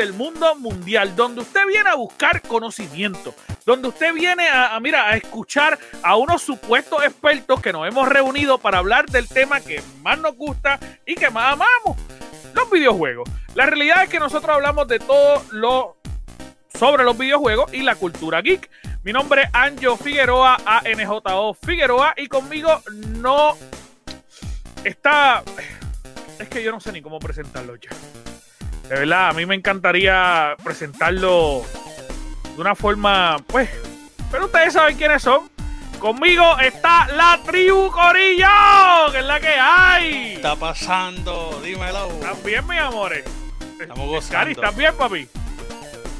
del mundo mundial, donde usted viene a buscar conocimiento, donde usted viene a, mira, a escuchar a unos supuestos expertos que nos hemos reunido para hablar del tema que más nos gusta y que más amamos, los videojuegos. La realidad es que nosotros hablamos de todo lo sobre los videojuegos y la cultura geek. Mi nombre es Anjo Figueroa, ANJO Figueroa, y conmigo no está. Es que yo no sé ni cómo presentarlo ya. De verdad, a mí me encantaría presentarlo de una forma, pues. Pero ustedes saben quiénes son. Conmigo está la tribu Corillo, que es la que hay. ¿Qué está pasando? Dímelo. ¿Estás bien, mis amores? Estamos gozando. Cari, ¿estás bien, papi?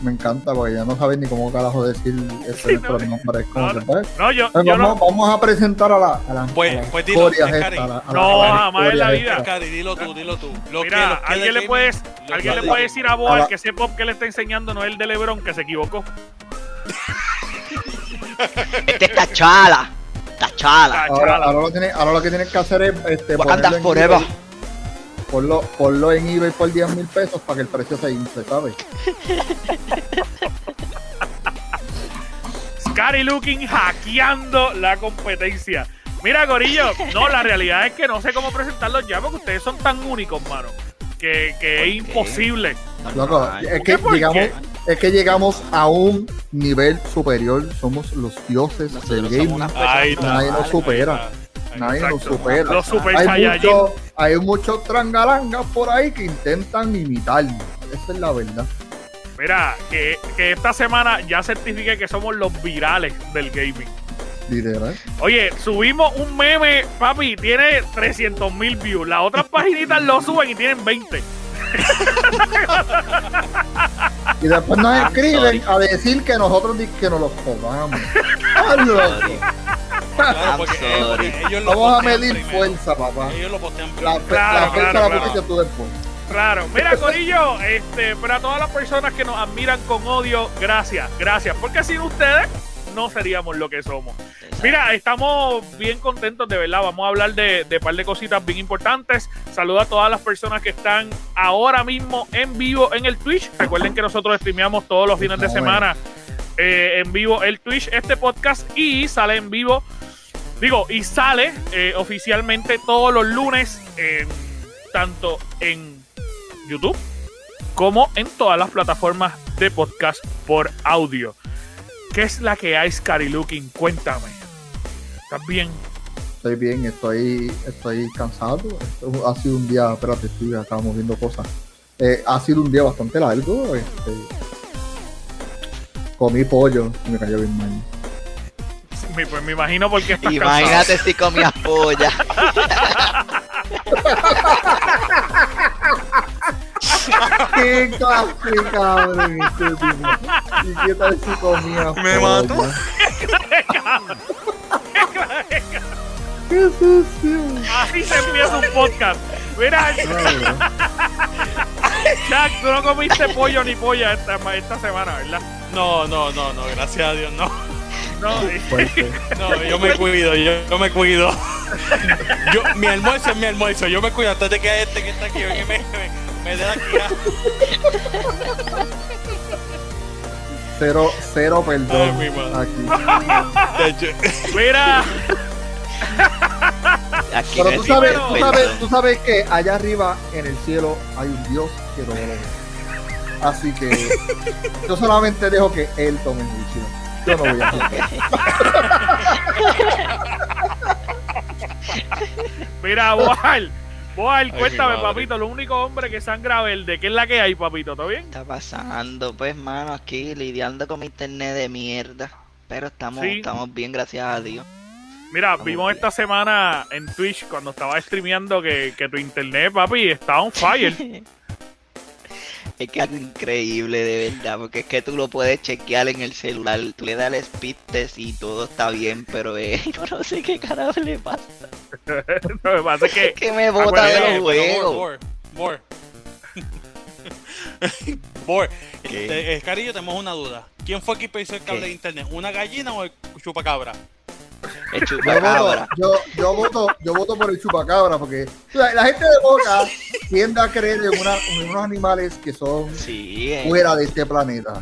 Me encanta porque ya no sabes ni cómo carajo decir ese Sí, no, nombre. No, no, no, yo, Pues yo vamos, no. vamos a presentar a la, a la, Pues- a pues dilo, historias Cari. estas, a la- a No, jamás en la vida. Cari, dilo tú, dilo tú. Lo Mira, que, lo que alguien le puede, gaming- lo alguien que le de- puede decir a Boal que ese pop que le está enseñando no es el de Lebron, que se equivocó. Este está chala. Está chala. Ah, Ahora, ahora lo, tiene- ahora lo que tienes que hacer es este, Wakanda forever. Ponlo, ponlo en eBay por 10 mil pesos para que el precio se infle, ¿sabes? Scary Looking hackeando la competencia. Mira, Gorillo, no, la realidad es que no sé cómo presentarlos ya porque ustedes son tan únicos, mano, que, que es imposible. Loco, Normal. es que llegamos, es que llegamos a un nivel superior, somos los dioses Nosotros del gaming. Nadie nos Ahí supera. Nadie nos supera. Los Super hay muchos hay muchos trangalangas por ahí que intentan imitarnos. Esa es la verdad. Mira, que, que esta semana ya certifique que somos los virales del gaming. Literal. Oye, subimos un meme, papi, tiene 300 mil views. Las otras paginitas lo suben y tienen 20. Y después nos escriben a decir que nosotros que nos los comamos. Ah. Claro, porque ellos lo Vamos a medir primero. fuerza, papá. Ellos lo postean La, primero. fe- Claro, la fecha claro, la claro. pusiste tú después. Claro, mira Corillo, este, para todas las personas que nos admiran con odio, gracias, gracias, porque sin ustedes no seríamos lo que somos. Mira, estamos bien contentos, de verdad, vamos a hablar de, de par de cositas bien importantes. Saludo a todas las personas que están ahora mismo en vivo en el Twitch. Recuerden que nosotros streameamos todos los fines de semana eh, en vivo el Twitch, este podcast, y sale en vivo, digo, y sale eh, oficialmente todos los lunes, tanto en YouTube como en todas las plataformas de podcast por audio. ¿Qué es la que hay, Scary Looking? Cuéntame. ¿Estás bien? Estoy bien, estoy, estoy cansado. Ha sido un día, espérate, estoy acá moviendo cosas. Eh, ha sido un día bastante largo. Este, comí pollo y me cayó bien mal. Me- Pues me imagino porque estás Imagínate si comías polla. ¡Qué clase, cabrón! Este tipo. ¿Y qué tal si comía Me mató. ¡Qué sucio! cansado. Así se empieza un podcast. Mira. Jack, tú no comiste pollo ni polla esta, esta semana, ¿verdad? No, no, no, no, gracias a Dios, no. No. No, yo me cuido, yo, yo me cuido. Yo, mi almuerzo es mi almuerzo, yo me cuido antes de que este que está aquí me, me, me dé aquí. ah. Cero, cero perdón. Ay, mi madre. Aquí. De hecho, mira, Aquí Pero tú sabes, el tú sabes, tú sabes que allá arriba en el cielo hay un Dios que lo ve. Así que yo solamente dejo que Él tome juicio. Yo no voy a hacer. mira, Boal. Boal, cuéntame, papito, lo único hombre que sangra verde. ¿Qué es la que hay, papito? ¿Todo bien? está pasando? Pues, mano, aquí lidiando con mi internet de mierda. Pero estamos, Sí. estamos bien, gracias a Dios. Mira, Estamos vimos bien. esta semana en Twitch cuando estaba streameando que, que tu internet, papi, está on fire. Es que algo increíble, de verdad, porque es que tú lo puedes chequear en el celular, tú le das el speed test y todo está bien, pero eh, yo no sé qué carajo le pasa, Lo que pasa es que que me bota de que- los juegos. more, more, more. ¿Qué? Este, eh, Carillo, tenemos una duda. ¿Quién fue quien hizo el cable ¿Qué? de internet? ¿Una gallina o el chupacabra? El Yo voto, chupacabra. yo, yo voto, yo voto por el chupacabra porque la, la gente de Boca tiende a creer en, una- en unos animales que son Sí. eh. fuera de este planeta.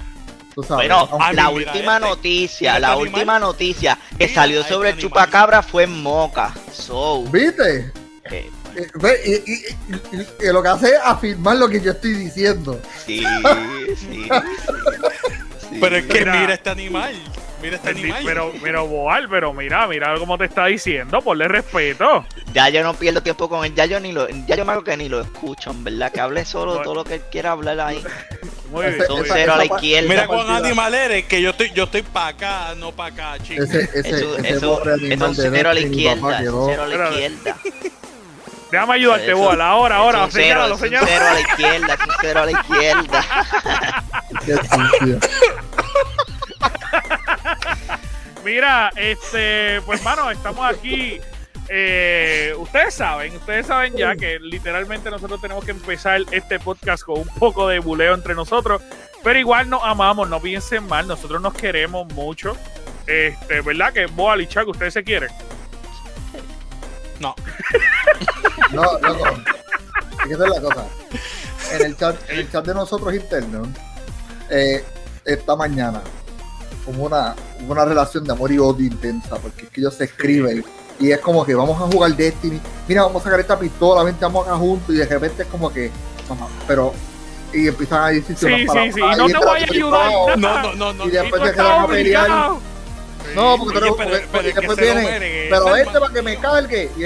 Tú sabes, Bueno, la última este- noticia, mira la este última noticia que Mira salió a sobre el este animal. chupacabra fue en Moca. So, ¿Viste? eh, Eh, ve, Y, y- y- y- y lo que hace es afirmar lo que yo estoy diciendo. sí, sí. sí. Pero es que Mira. mira este animal. Mira este animal. Pero, pero, Boal, pero mira, mira cómo te está diciendo, ponle respeto. Ya yo no pierdo tiempo con él, ya yo ni lo, ya yo me hago que ni lo escucho, en verdad, que hable solo No. todo lo que él quiera hablar ahí. Muy bien. Son esa- cero a la pa- izquierda. Mira cuán animal eres, que yo estoy, yo estoy para acá, no para acá, chico. Ese, ese, Eso, ese eso, es de cero a la izquierda, cero a la izquierda. Déjame ayudarte, Eso- Boal. Ahora, ahora, Es un cero, señálalo, es un señálalo. cero a la izquierda, es un cero a la izquierda. Mira, este, pues mano, estamos aquí. eh, ustedes saben, ustedes saben ya que literalmente nosotros tenemos que empezar este podcast con un poco de buleo entre nosotros, pero igual nos amamos, no piensen mal, nosotros nos queremos mucho. Este, ¿verdad? Que Boal y Chaco, ustedes se quieren. No. No, loco. Es la cosa. En el chat, en el chat de nosotros internos, eh, esta mañana, hubo una, una relación de amor y odio intensa, porque es que ellos se escriben y es como que vamos a jugar Destiny, mira, vamos a sacar esta pistola, vente, vamos acá juntos, y de repente es como que, mamá, pero, y empiezan a decir Sí, unas sí, palabras, sí, y no te voy a ayudar. No, no, no, no. Y después estás quedan a pelear. No, porque tú eres- pero- después viene, pero este para que me cargue, y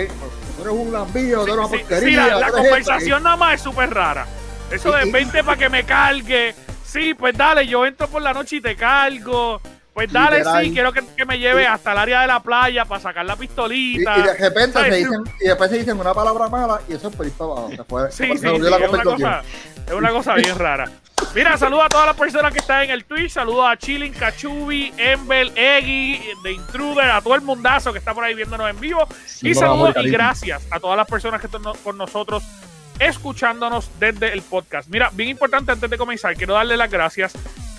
tú eres un lambillo, tú eres una porquería. sí, la, conversación nada más es súper rara. Eso de Y- y- 20 para que me cargue. Sí, pues dale, yo entro por la noche y te cargo. Pues dale, Literal. sí, quiero que, que me lleve Sí. hasta el área de la playa para sacar la pistolita. y de repente ¿Sabes? se dicen, y después se dicen una palabra mala y eso es por abajo. Se fue, Sí, se sí, sí, volvió la es una cosa, es una cosa bien rara. Mira, saludo a todas las personas que están en el Twitch, saludo a Chilling, Cachubi, Embel, Eggy, The Intruder, a todo el mundazo que está por ahí viéndonos en vivo. Sí, y saludos y cariño. gracias a todas las personas que están no- con nosotros escuchándonos desde el podcast. Mira, bien importante antes de comenzar, quiero darle las gracias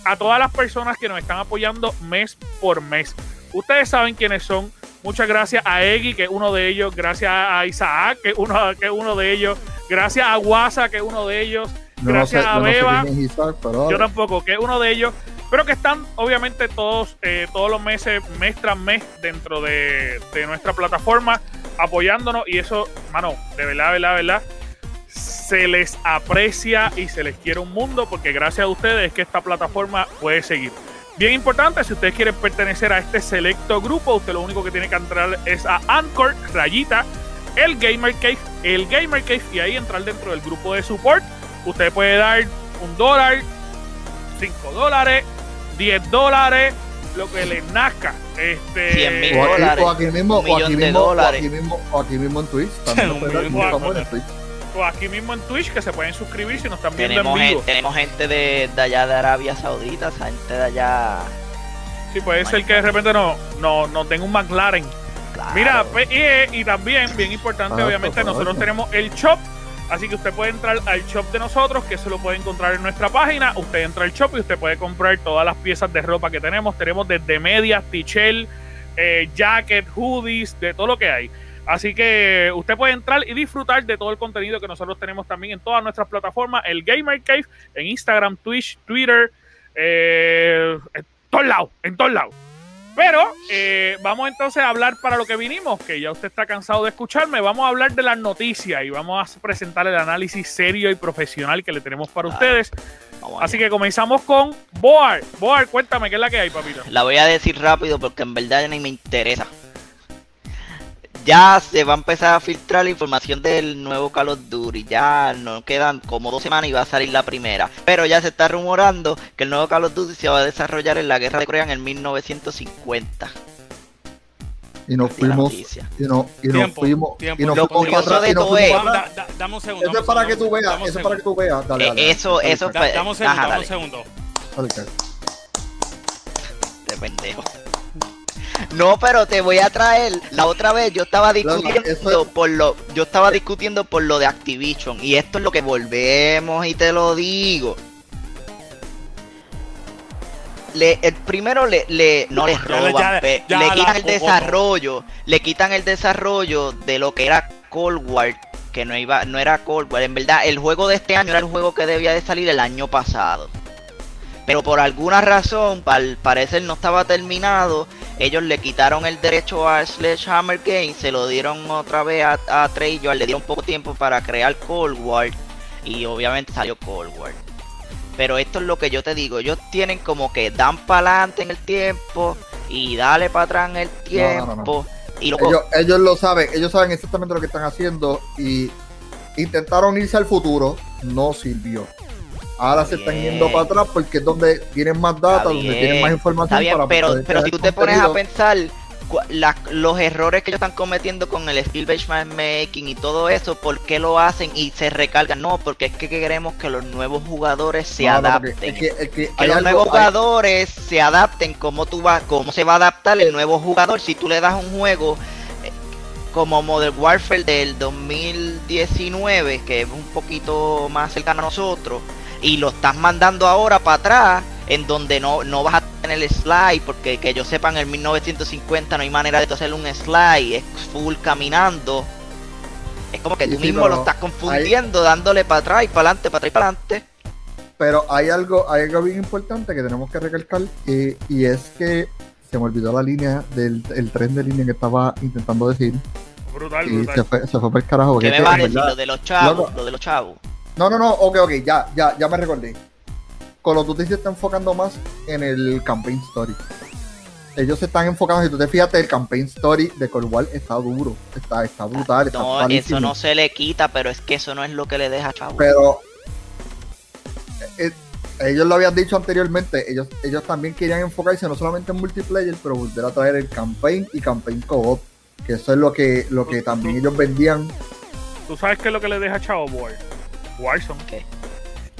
a todas las personas que nos están apoyando mes por mes. Ustedes saben quiénes son. Muchas gracias a Eggy, que es uno de ellos. Gracias a Isaac, que es uno, que es uno de ellos. Gracias a Guasa, que es uno de ellos. No Gracias sé- a yo no sé Beba. Isaac, pero Yo tampoco, que es uno de ellos. Pero que están, obviamente, todos, eh, todos los meses, mes tras mes, dentro de, de nuestra plataforma, apoyándonos. Y eso, mano, de verdad, de verdad, de verdad, se les aprecia y se les quiere un mundo, porque gracias a ustedes es que esta plataforma puede seguir. Bien importante, si ustedes quieren pertenecer a este selecto grupo, usted lo único que tiene que entrar es a Anchor, rayita, el Gamer Cave, el Gamer Cave, y ahí entrar dentro del grupo de support. Usted puede dar un dólar, cinco dólares, 10 dólares, lo que les nazca. Este, 100 mil o aquí, dólares, o aquí mismo, un o aquí mismo, o aquí mismo, o aquí mismo en Twitch. También dar- en. Twitch. O aquí mismo en Twitch que se pueden suscribir si nos están viendo Tenemos, en vivo. gente, tenemos gente de, de allá de Arabia Saudita, gente de allá. Sí, puede ser que de repente no, no, nos den un McLaren. claro. Mira, pues, y, y también, bien importante, Ah, obviamente, nosotros tenemos el shop. Así que usted puede entrar al shop de nosotros, que se lo puede encontrar en nuestra página. Usted entra al shop y usted puede comprar todas las piezas de ropa que tenemos. Tenemos desde medias, t-shirt, eh, jacket, hoodies, de todo lo que hay. Así que usted puede entrar y disfrutar de todo el contenido que nosotros tenemos también en todas nuestras plataformas. El Gamer Cave, en Instagram, Twitch, Twitter, eh, en todos lados, en todos lados. Pero eh, vamos entonces a hablar para lo que vinimos, que ya usted está cansado de escucharme. Vamos a hablar de las noticias y vamos a presentar el análisis serio y profesional que le tenemos para Ah, ustedes. Vamos Así allá. que comenzamos con Boar. Boar, cuéntame qué es la que hay, papito. La voy a decir rápido porque en verdad ni me interesa. Ya se va a empezar a filtrar la información del nuevo Call of Duty. Ya no quedan como dos semanas y va a salir la primera. Pero ya se está rumorando que el nuevo Call of Duty se va a desarrollar en la guerra de Corea en el 1950. Y nos Así fuimos, y, no, y nos fuimos, tiempo. y nos Lo fuimos curioso atrás, de y nos todo fuimos es- Da- da- dame un segundo. Eso es para que tú veas, eso es para que tú veas. Dale, Eh, dale. eso- Dale, eso Dame un segundo, dame un segundo. dale, dale. Este pendejo. No, pero te voy a traer. La otra vez yo estaba discutiendo es- por lo, yo estaba discutiendo por lo de Activision y esto es lo que volvemos y te lo digo. le, el primero le, le no les roban, ya le- pe- ya le la quitan el desarrollo, le quitan el desarrollo de lo que era Cold War, que no iba, no era Cold War, en verdad el juego de este año era el juego que debía de salir el año pasado. Pero por alguna razón, al parecer no estaba terminado, ellos le quitaron el derecho a Sledgehammer Games, se lo dieron otra vez a, a Treyarch, le dieron poco tiempo para crear Cold War y obviamente salió Cold War. Pero esto es lo que yo te digo, ellos tienen como que dan para adelante en el tiempo y dale para atrás en el tiempo. No, no, no, Y luego, Ellos, ellos lo saben, ellos saben exactamente lo que están haciendo y intentaron irse al futuro, no sirvió. Ahora se están yendo para atrás porque es donde tienen más data, donde tienen más información está bien, para pero, si tú te pones a pensar la- los errores que ellos están cometiendo con el skill based matchmaking y todo eso, ¿por qué lo hacen y se recargan? No, porque es que queremos que los nuevos jugadores se No, no, porque adapten. es que, es que que hay los algo- nuevos hay- jugadores se adapten cómo tú vas cómo se va a adaptar el nuevo jugador. Si tú le das un juego eh, como Modern Warfare del 2019 que es un poquito más cercano a nosotros y lo estás mandando ahora para atrás en donde no, no vas a tener el slide porque que yo sepa en el 1950 no hay manera de hacer un slide es full caminando es como que tú sí, mismo lo estás confundiendo dándole para atrás y para adelante para atrás y para adelante Pero hay algo, hay algo bien importante que tenemos que recalcar eh, y es que se me olvidó la línea del el tren de línea que estaba intentando decir Brutal, y brutal. se fue, se fue por el carajo. ¿Qué me que, vas a en decir? verdad- Lo de los chavos, Loco. lo de los chavos. No, no, no, ok, ok, ya, ya, ya me recordé. Call of Duty se está enfocando más en el campaign story. Ellos se están enfocando, si tú te fijas, el campaign story de Call of War está duro, está, está brutal, está No, brutalísimo. eso no se le quita, pero es que eso no es lo que le deja a chavos. Pero eh, eh, ellos lo habían dicho anteriormente, ellos, ellos también querían enfocarse no solamente en multiplayer, pero volver a traer el campaign y campaign co-op, que eso es lo que, lo que también ellos vendían ¿Tú sabes qué es lo que le deja a Chavo Boy? Warzone.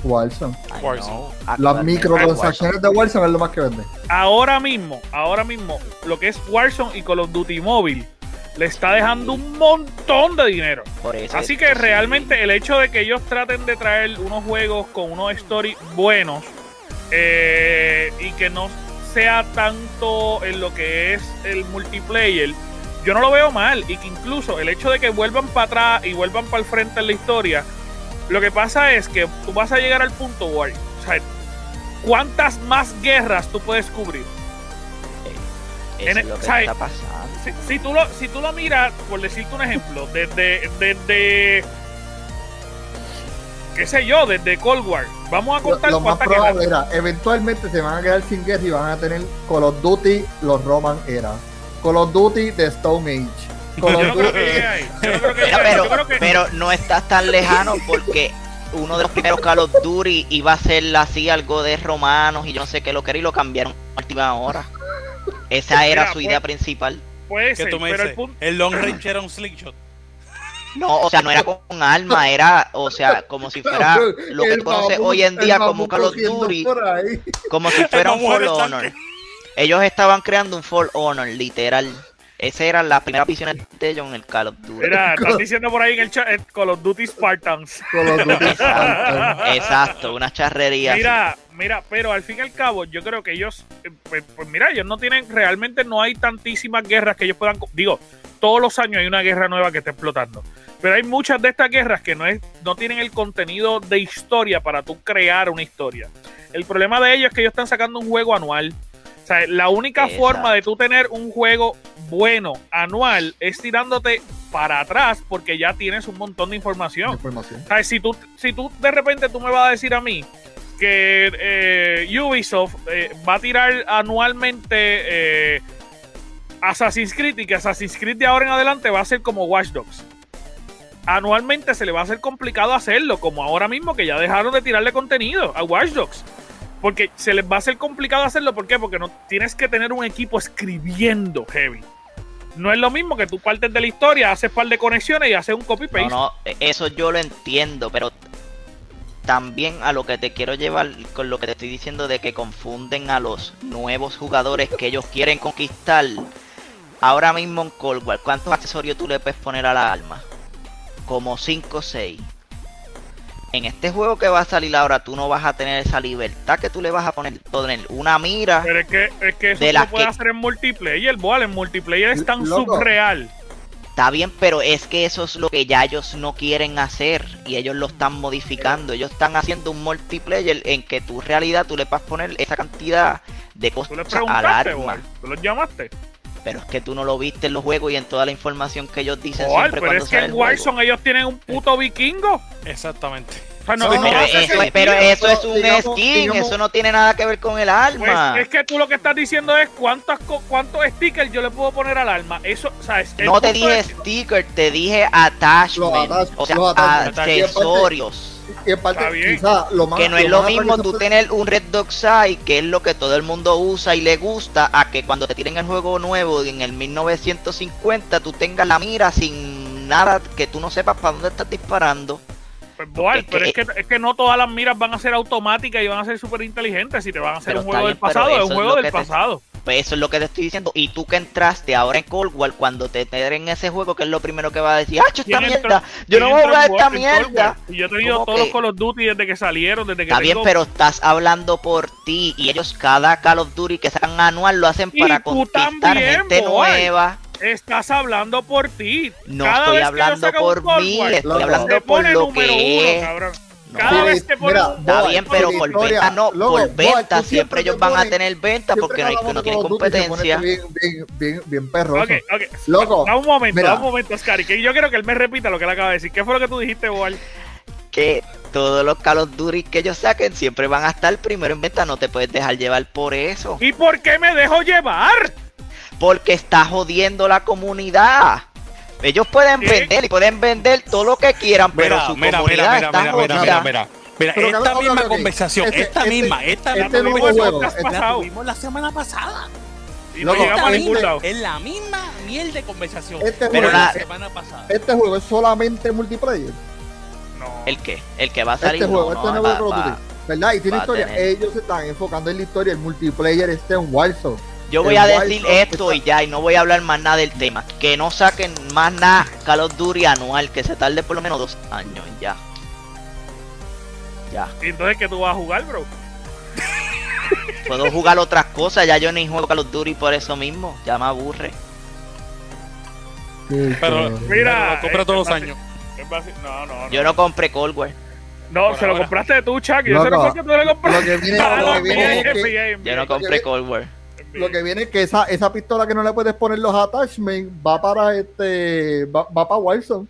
Warzone. I Warzone. know, Las actualmente microtransacciones de Warzone es lo más que vende. Ahora mismo, ahora mismo, lo que es Warzone y Call of Duty Mobile le está dejando un montón de dinero. Por eso Así es que sí. realmente el hecho de que ellos traten de traer unos juegos con unos stories buenos eh, y que no sea tanto en lo que es el multiplayer, yo no lo veo mal. Y que incluso el hecho de que vuelvan para atrás y vuelvan para el frente en la historia, lo que pasa es que tú vas a llegar al punto, War. O sea, ¿cuántas más guerras tú puedes cubrir? En es el- lo que ¿sabes? está pasando. si, si tú lo, si tú lo miras, por decirte un ejemplo, desde, desde qué sé yo, desde Cold War, vamos a Lo, contar lo más cuántas probable guerras. era, eventualmente se van a quedar sin guerra y van a tener Call of Duty, los Roman era. Call of Duty de Stone Age. Call Yo of no creo Duty- que llegue ahí. Yo no creo que Mira, llegue ahí. pero, Yo creo que pero no estás tan lejano porque uno de los primeros Call of Duty iba a ser así algo de romanos y yo no sé qué lo que era y lo cambiaron a última hora. Esa era Mira, su pues- idea principal. puede ¿Qué ser, tú me pero el dices? punto, El long range era un slingshot. No, o sea, no era con arma, era, o sea, como si fuera lo que conoces hoy en día como Call of Duty, como si fuera un Fall era Honor. Ellos estaban creando un Fall Honor, literal. Esa era la primera visión de ellos en el Call of Duty. mira, están diciendo por ahí en el chat eh, Call of Duty Spartans. Call of Duty. Exacto, exacto, una charrería. así. Mira, mira, pero al fin y al cabo, yo creo que ellos, eh, pues, pues mira, ellos no tienen, realmente no hay tantísimas guerras que ellos puedan, digo, todos los años hay una guerra nueva que está explotando, pero hay muchas de estas guerras que no es, no tienen el contenido de historia para tú crear una historia. El problema de ellos es que ellos están sacando un juego anual. O sea, la única Exacto. forma de tú tener un juego bueno anual es tirándote para atrás porque ya tienes un montón de información. Información. ¿Sabes? Si tú, si tú de repente tú me vas a decir a mí que eh, Ubisoft eh, va a tirar anualmente eh, Assassin's Creed y que Assassin's Creed de ahora en adelante va a ser como Watch Dogs. Anualmente se le va a hacer complicado hacerlo, como ahora mismo que ya dejaron de tirarle contenido a Watch Dogs. Porque se les va a hacer complicado hacerlo, ¿por qué? Porque no tienes que tener un equipo escribiendo heavy. No es lo mismo que tú partes de la historia, haces par de conexiones y haces un copy paste. No, no, eso yo lo entiendo, pero también a lo que te quiero llevar con lo que te estoy diciendo de que confunden a los nuevos jugadores que ellos quieren conquistar. Ahora mismo en Cold War, ¿cuántos accesorios tú le puedes poner a la arma? Como 5 o 6. En este juego que va a salir ahora tú no vas a tener esa libertad que tú le vas a poner, poner una mira. Pero es que, es que eso De se la puede que- hacer en multiplayer, Boal. En multiplayer es tan Loco. subreal. Está bien, pero es que eso es lo que ya ellos no quieren hacer y ellos lo están modificando. Ellos están haciendo un multiplayer en que tu realidad tú le vas a poner esa cantidad de Tú le cosas al arma. Tú los llamaste. Pero es que tú no lo viste en los juegos y en toda la información que ellos dicen Boal, siempre pero cuando es que en el juego. Warzone ellos tienen un puto vikingo. Exactamente. O sea, no, No, no Pero, eso, sentido. pero eso es un Digamos- skin, digamos- eso no tiene nada que ver con el Pues arma. es que tú lo que estás diciendo es cuántos, co- cuántos stickers yo le puedo poner al arma. Eso, o sea, es, No te dije sticker, te dije attachment. Los attach- o sea, accesorios. Y en parte, Está bien. quizá lo más, Que no es lo mismo tú que- tener un Red Dog Sight, que es lo que todo el mundo usa y le gusta, a que cuando te tiren el juego nuevo en el 1950 tú tengas la mira sin nada que tú no sepas para dónde estás disparando. Pues, Boal, Es que- pero es que, es que no todas las miras van a ser automáticas y van a ser súper inteligentes. Si te van a hacer un juego bien, del pasado, es un juego del te- pasado. Pues eso es lo que te estoy diciendo. Y tú que entraste ahora en Cold War, cuando te en ese juego, que es lo primero que vas a decir, ¡ah, esta ¿Quién entró- mierda! Yo no voy a jugar esta mierda. Y yo he tenido ¿Cómo todos que? los Call of Duty desde que salieron, desde que Está bien, pero estás hablando por ti y ellos cada Call of Duty que sacan anual lo hacen para conquistar también, gente boy. nueva. Estás hablando por ti. No Cada estoy hablando por mí, War, estoy hablando por lo número que uno, es. cabrón. Cada vez que ponen un Está bien, pero por venta no, por venta siempre ellos van a tener venta porque que no, tienen competencia. Bien, bien, bien, bien ok. Loco, Da un momento, da un momento, Oscar, que yo quiero que él me repita lo que él acaba de decir. ¿Qué fue lo que tú dijiste, Boal? Que todos los Call of Duty que ellos saquen siempre van a estar primero en venta, no te puedes dejar llevar por eso. ¿Y por qué me dejo llevar? Porque está jodiendo la comunidad. Ellos pueden ¿Qué? vender y pueden vender todo lo que quieran, pero Mira, su mira, comunidad mira, mira, está mira, mira, jodida. mira, mira. Mira, Pero, esta misma conversación, Este- esta este- misma, esta este misma tuvimos el juego, este- la pasado tuvimos la semana pasada. y no llegamos a este- ningún lado. Es la misma miel de conversación. Este Pero juego, la la- semana pasada. este juego es solamente multiplayer. ¿El No. qué? El que va a salir. Este juego, no, este no, nuevo va-. ¿Verdad? Y tiene historia. Ellos se están enfocando en la historia. El multiplayer este en Warzone. Yo voy a decir esto y ya, y no voy a hablar más nada del tema. Que no saquen más nada Call of Duty anual, que se tarde por lo menos dos años ya. Ya. ¿Y entonces qué tú vas a jugar, bro? Puedo jugar otras cosas, ya yo ni juego Call of Duty por eso mismo. Ya me aburre. Pero- Mira, lo compra todos los años. No, no, no. Yo no compré Cold War. No, Por se lo compraste tú, Chuck. Yo sé no Loco, fue que tú le compraste. Lo que viene, Ah, lo no, que viene bien, es que, bien, Yo no compré bien. Lo que viene es que esa, esa pistola que no le puedes poner los attachments va para este va, va para Warzone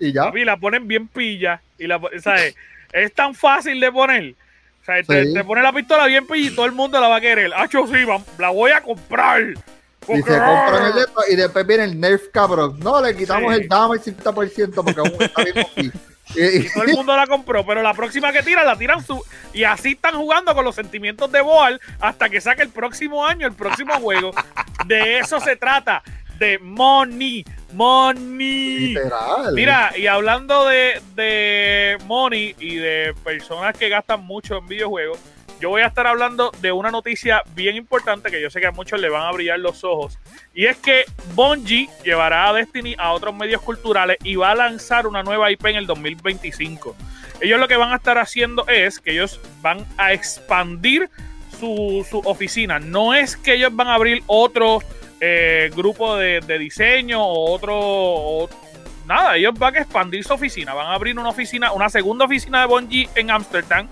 y ya. Papi, la ponen bien pilla y la, ¿sabes? es tan fácil de poner. O sea, te, Sí. te pone la pistola bien pilla y todo el mundo la va a querer. Hacho, sí, va- la voy a comprar. Y se compran el y después viene el Nerf cabrón. No, le quitamos Sí. el damage 50% porque aún está bien. Y- Y todo el mundo la compró, pero la próxima que tiran, la tiran su. Y así están jugando con los sentimientos de Boal hasta que saque el próximo año, el próximo juego. De eso se trata. De money. Money. Literal. Mira, y hablando de, de money y de personas que gastan mucho en videojuegos, yo voy a estar hablando de una noticia bien importante que yo sé que a muchos le van a brillar los ojos. Y es que Bungie llevará a Destiny a otros medios culturales y va a lanzar una nueva IP en el 2025. Ellos lo que van a estar haciendo es que ellos van a expandir su, su oficina. No es que ellos van a abrir otro eh, grupo de, de diseño o otro... nada, ellos van a expandir su oficina. Van a abrir una oficina, una segunda oficina de Bungie en Amsterdam.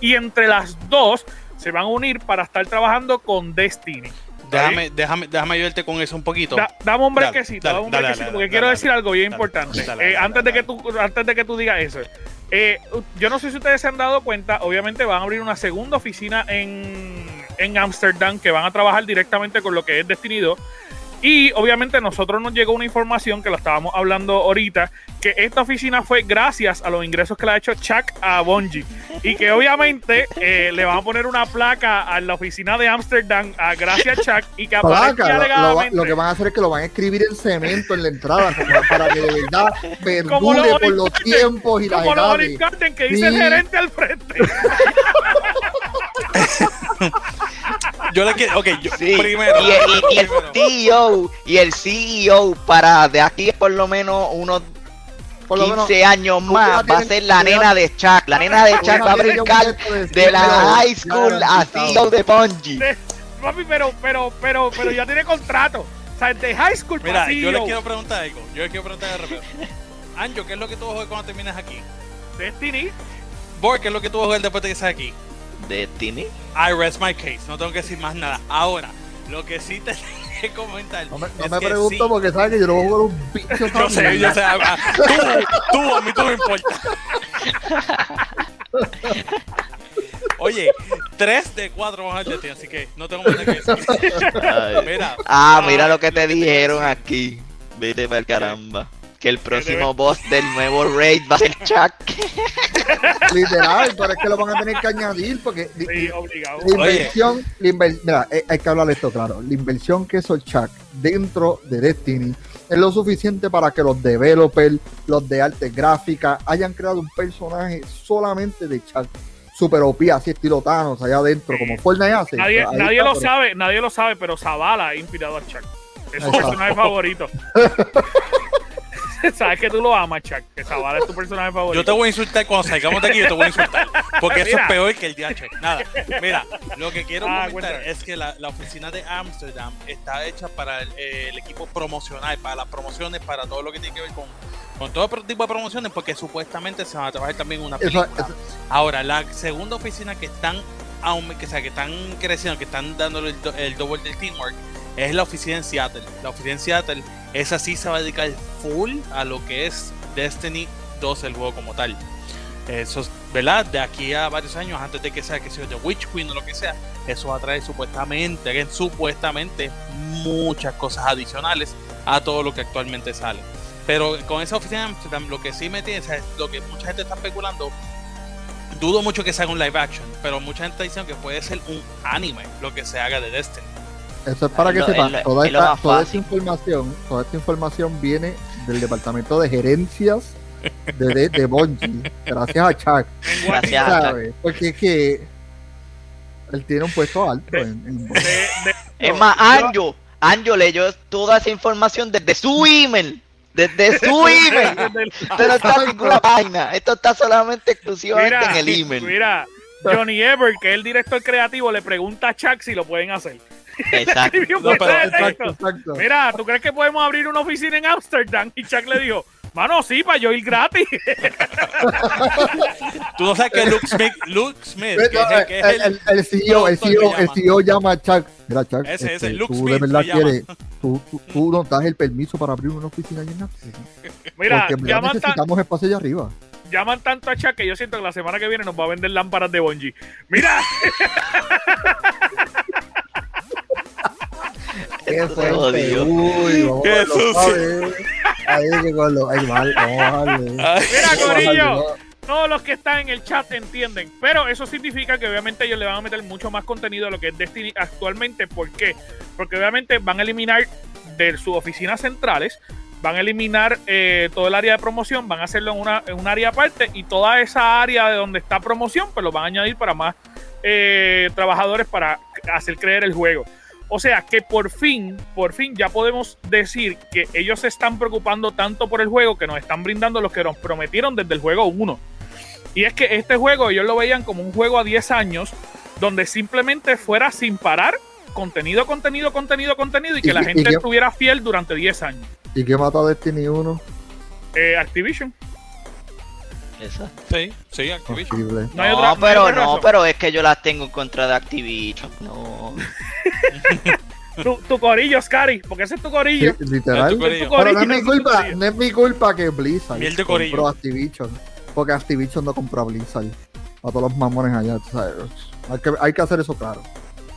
Y entre las dos se van a unir para estar trabajando con Destiny. Déjame, déjame, déjame ayudarte con eso un poquito. Da- dame un brequecito, dale, dame un brequecito, dale, porque dale, quiero dale, decir algo bien dale, importante. dale, Eh, dale, antes, de que tú, antes de que tú digas eso, eh, yo no sé si ustedes se han dado cuenta, obviamente van a abrir una segunda oficina en, en Amsterdam que van a trabajar directamente con lo que es Destiny 2. Y obviamente nosotros nos llegó una información que lo estábamos hablando ahorita, que esta oficina fue gracias a los ingresos que le ha hecho Chuck a Bungie. Y que obviamente eh, le van a poner una placa a la oficina de Amsterdam a gracias Chuck y que Placa, lo, lo va- alegadamente. lo que van a hacer es que lo van a escribir en cemento en la entrada como para que de verdad perdure por los tiempos y las como los que dice el gerente al frente. Yo le quiero. Ok, yo, Sí, primero. y, y- y el. CEO y el CEO para de aquí por lo menos unos por lo menos 15 años más va a ser la nena de Chuck. La nena de Chuck va a brincar de la 100 high school a. CEO de Bungie. Papi, pero, pero, pero, pero ya tiene contrato. O sea, de high school Mira, para yo les quiero preguntar algo. Yo les quiero preguntar de repente. Anjo, ¿qué es lo que tú vas a jugar cuando termines aquí? Destiny. Boy, ¿qué es lo que tú vas a jugar después de que estés aquí? Destiny. I rest my case. No tengo que decir más nada. Ahora, lo que sí te tengo que comentar. No me, no es me que pregunto sí, porque sabes que yo no voy a jugar un bicho Yo sé, yo sé. ah, Tú, tú, a mí tú me importa. Oye, 3 de 4 vamos al Destiny, así que no tengo más que decir. Mira, Ah, mira lo que te lo que te dijeron aquí. Vete para el caramba. Que el próximo boss del nuevo raid va a ser Chuck. Literal, pero es que lo van a tener que añadir porque Sí, obligado. la inversión, la inver- mira, eh, hay que hablar esto claro. La inversión que hizo Chuck dentro de Destiny es lo suficiente para que los developers, los de arte gráfica, hayan creado un personaje solamente de Chuck. Super OP, así estilo Thanos, allá adentro, como Fortnite hace. Nadie, nadie está, lo pero- sabe, nadie lo sabe, pero Zavala ha inspirado a Chuck. Es su personaje favorito. Sabes que tú lo amas, Chuck. Que Zavala es tu personaje favorito. yo te voy a insultar cuando salgamos de aquí, yo te voy a insultar. Porque eso Mira. es peor que el DH. Nada, mira, lo que quiero Ah, comentar cuéntame. es que la, la oficina de Amsterdam está hecha para el, eh, el equipo promocional, para las promociones, para todo lo que tiene que ver con, con todo tipo de promociones, porque supuestamente se va a trabajar también una película. eso- Ahora, la segunda oficina que están que, o sea, que están creciendo, que están dándole el, do- el double del teamwork, es la oficina en Seattle. La oficina en Seattle, esa sí se va a dedicar full a lo que es Destiny 2, el juego como tal. Eso, es- ¿verdad? De aquí a varios años, antes de que sea que sea de Witch Queen o lo que sea, eso va a traer supuestamente, supuestamente, muchas cosas adicionales a todo lo que actualmente sale. Pero con esa oficina lo que sí me tiene, o lo que mucha gente está especulando, dudo mucho que se haga un live action, pero mucha gente está diciendo que puede ser un anime lo que se haga de Destiny. Eso es para que sepan, toda, esta, toda esta información, toda esta información viene del departamento de gerencias de, de, de Bungie, gracias a Chuck, Gracias a Chuck. ¿sabes? Porque es que él tiene un puesto alto en, en Bungie. De- de- Es más, Anjo, Anjo leyó toda esa información desde su email. Desde su email. Esto no está en ninguna página. Esto está solamente exclusivamente Mira, en el email. mira, Johnny Ever, que es el director creativo, le pregunta a Chuck si lo pueden hacer. Exacto. No, pero-. Mira, ¿tú crees que podemos abrir una oficina en Amsterdam? Y Chuck le dijo, mano, sí, para yo ir gratis. Tú no sabes que Luke Smith, Luke Smith, Ve, que es el, que es el, el- el CEO, el CEO, que el llama. CEO llama a Chuck. Mira, Chuck, Ese, ese, este, Luke tú Smith de verdad quieres, tú, tú, tú nos das el permiso para abrir una oficina allá en Amsterdam? Mira, Porque en verdad llaman, tan- necesitamos espacio allá arriba. llaman tanto a Chuck que yo siento que la semana que viene nos va a vender lámparas de Bungie. Mira, Qué Esto se fuerte. jodió. Uy, vamos a Qué verlo, sucio. ¿sabes? Ahí que con lo. Ay, mal, vamos a darle. Ay, mira, Corillo. todos los que están en el chat entienden. Pero eso significa que obviamente ellos le van a meter mucho más contenido a lo que es Destiny actualmente. ¿Por qué? Porque obviamente van a eliminar de sus oficinas centrales, van a eliminar eh, todo el área de promoción, van a hacerlo en, una, en un área aparte y toda esa área de donde está promoción, pues lo van a añadir para más eh, trabajadores para hacer creer el juego. O sea que por fin, por fin ya podemos decir que ellos se están preocupando tanto por el juego que nos están brindando lo que nos prometieron desde el juego 1. Y es que este juego ellos lo veían como un juego a 10 años donde simplemente fuera sin parar contenido, contenido, contenido, contenido y que Y- la y gente estuviera fiel durante 10 años. ¿Y qué mata Destiny 1? Eh, Activision. Exacto. Sí, sí, Activision. Posible. No hay No, otra- no hay pero otra no, pero es que yo las tengo en contra de Activision. No. Tu, tu corillo, Scary, porque ese es tu corillo. Sí, literal. Es tu corillo. Pero no es mi culpa, no es mi culpa que Blizzard Miel de corillo. compró Activision. Porque Activision no compró a Blizzard. A todos los mamones allá, ¿sabes? Hay que, hay que hacer eso claro.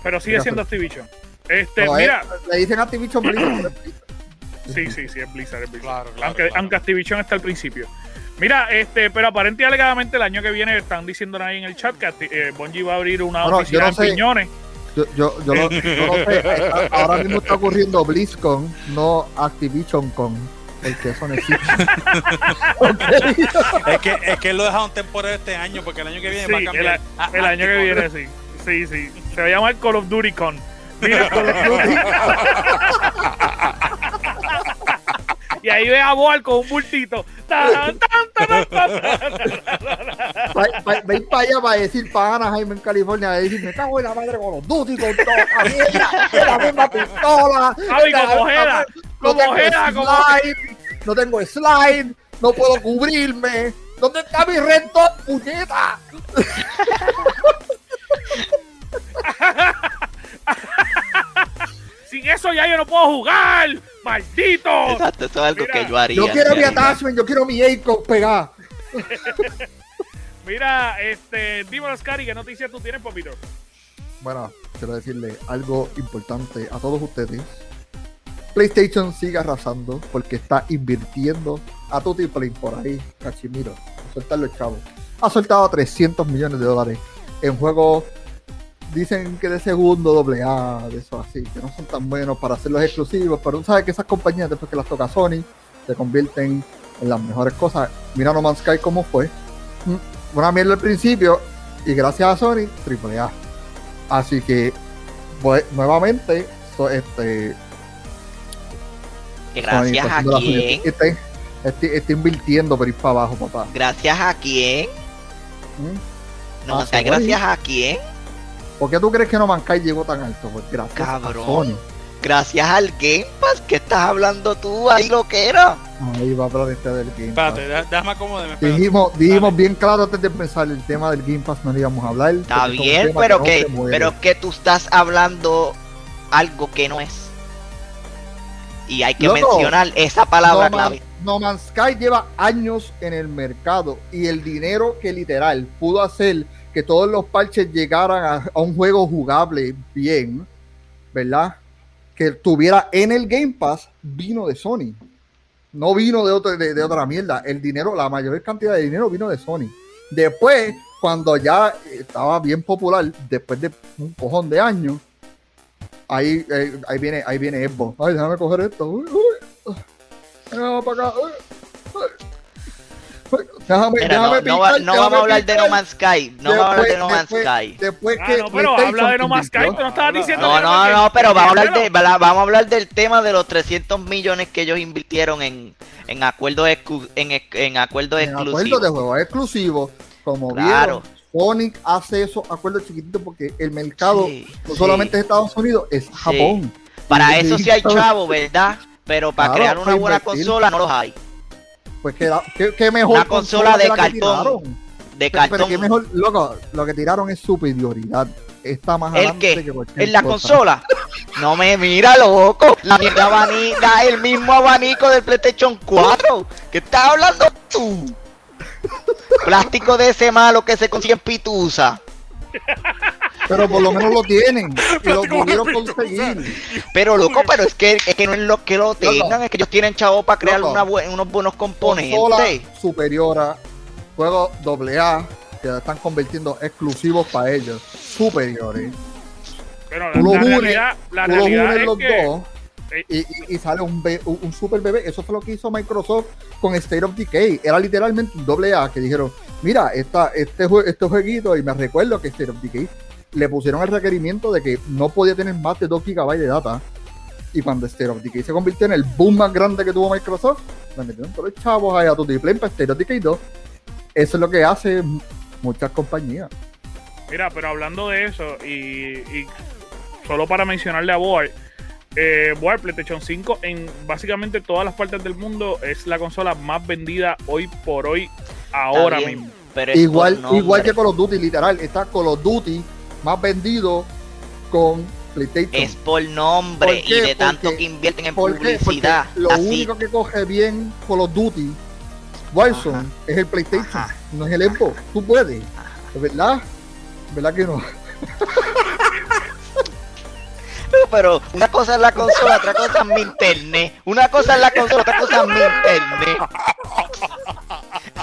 Pero sigue siendo Activision. Este, No, eh, mira, le dicen Activision Blizzard. pero es Blizzard. Sí, sí, sí, es Blizzard, es Blizzard. Claro, claro, aunque, claro. aunque Activision está al principio. Mira, este, pero aparente y alegadamente el año que viene están diciendo ahí en el chat que eh, Bungie va a abrir una Bueno, oficina no en sé. Piñones. Yo, yo, yo, lo, yo lo sé. Ahora mismo está ocurriendo BlizzCon, no Activision con. Porque eso no existe. Ok. Es que, es que lo dejaron temporal este año, porque el año que viene Sí, va a cambiar. a- El a- año que viene, sí. Sí, sí. Se va a llamar Call of Duty Con. Mira, Y ahí ve a Boal con un bultito. Tan, tan, tan, tan, tan, Ve para allá para decir para Anaheim en California, a decir, me cago en la madre con los duty, con todo, la misma pistola. Javi, como no como Ojeda, como- no tengo slide, no puedo cubrirme. ¿Dónde está mi reto, puñeta? Sin eso ya yo no puedo jugar. ¡Maldito! Exacto, eso es algo Mira, que yo haría. Yo quiero mi attachment, yo quiero mi ACO pegada. Mira, este, dímelo, Scary, ¿qué noticias tú tienes, papito? Bueno, quiero decirle algo importante a todos ustedes. PlayStation sigue arrasando porque está invirtiendo a Tutti Play por ahí, Cachimiro, a soltar los chavos. Ha soltado 300 millones de dólares en juegos, dicen que de segundo doble A, de eso así, que no son tan buenos para hacerlos exclusivos, pero tú sabes que esas compañías después que las toca Sony, se convierten en las mejores cosas. Mira No Man's Sky cómo fue. Mm, Una mierda al principio y gracias a Sony, triple A. Así que, pues, nuevamente, so- este, Sony Gracias a quién. Está, está- está invirtiendo por ir para abajo, papá. Gracias a quién. ¿Mm? No, Ah, o sea, gracias a quién. ¿Por qué tú crees que No Man's Sky llegó tan alto? Pues gracias Cabrón. a Sony. Gracias al Game Pass. ¿Qué estás hablando tú ahí, lo que era? Ahí va a hablar este del Game Pass. Espérate, da- déjame acomodarme. Dijimos, dijimos bien claro antes de empezar el tema del Game Pass, no le íbamos a hablar. Está es bien, pero no que, pero que tú estás hablando algo que no es. Y hay que Loco, mencionar esa palabra no, clave. Man- no Man's Sky lleva años en el mercado y el dinero que literal pudo hacer que todos los parches llegaran a, un juego jugable bien, ¿verdad? Que tuviera en el Game Pass vino de Sony. No vino de, de, otra mierda. El dinero, la mayor cantidad de dinero vino de Sony. Después, cuando ya estaba bien popular, después de un cojón de años, ahí, eh, ahí viene, ahí viene Xbox. Ay, déjame coger esto. Uy, uy. Para acá. Uy, Déjame, Mira, déjame no, no, va- picar, no déjame vamos a hablar de. No Man's Sky. No vamos a hablar de No Man's Después- Sky. Después Ah, que no, pero habla de No Man's Sky, tú no estabas diciendo. No, no, no, pero vamos a hablar de, vamos a hablar del tema de los 300 millones que ellos invirtieron en, en acuerdos en, en acuerdos en acuerdos de exclusivos. juegos exclusivos, como Claro. vieron, Sonic hace esos acuerdos chiquititos porque el mercado Sí, no sí. solamente es Estados Unidos, es Japón. Para eso sí hay chavo, ¿verdad? Pero para Claro, crear una buena invertir. consola no los hay. Pues que, que, que mejor Una consola de cartón, tiraron. De Pero, pero cartón. que mejor, loco, lo que tiraron es superioridad. Está más ¿El adelante qué? que cualquier ¿En la cosa. consola? No me mira, loco. La mierda abanica, el mismo abanico del PlayStation 4. ¿Qué estás hablando tú? Plástico de ese malo que se consigue en Pitusa. Pero por lo menos lo tienen. y lo pudieron conseguir. Pero loco, pero es que, es que no es lo que lo tengan, es que ellos tienen chavo para crear Loco. una bue- unos buenos Consola componentes. superior a juegos AA que están convirtiendo exclusivos para ellos. Superiores. Pero Tú lo la, unes, realidad, la Tú los realidad unes es los que dos. Eh. Y, y- y sale un, be- un, un super bebé. Eso fue lo que hizo Microsoft con State of Decay. Era literalmente un doble A que dijeron: Mira, esta, este, jue- este jueguito, y me recuerdo que State of Decay le pusieron el requerimiento de que no podía tener más de 2 GB de data. Y cuando State of Decay se convirtió en el boom más grande que tuvo Microsoft, le metieron todos los chavos ahí a tu display para State of Decay 2. Eso es lo que hace muchas compañías. Mira, pero hablando de eso, y, y solo para mencionarle a Boar, eh, Boar PlayStation 5 en básicamente todas las partes del mundo es la consola más vendida hoy por hoy, ahora mismo. Pero Igual, igual que Call of Duty, literal. Está Call of Duty más vendido con PlayStation. Es por nombre y de tanto Porque- que invierten en publicidad. Porque lo Así. único que coge bien Call of Duty, Warzone, Ajá. es el PlayStation, Ajá. no es el Xbox. Tú puedes, ¿Es ¿verdad? ¿Verdad que no? Pero una cosa es la consola, otra cosa es mi internet. Una cosa es la consola, otra cosa es mi internet.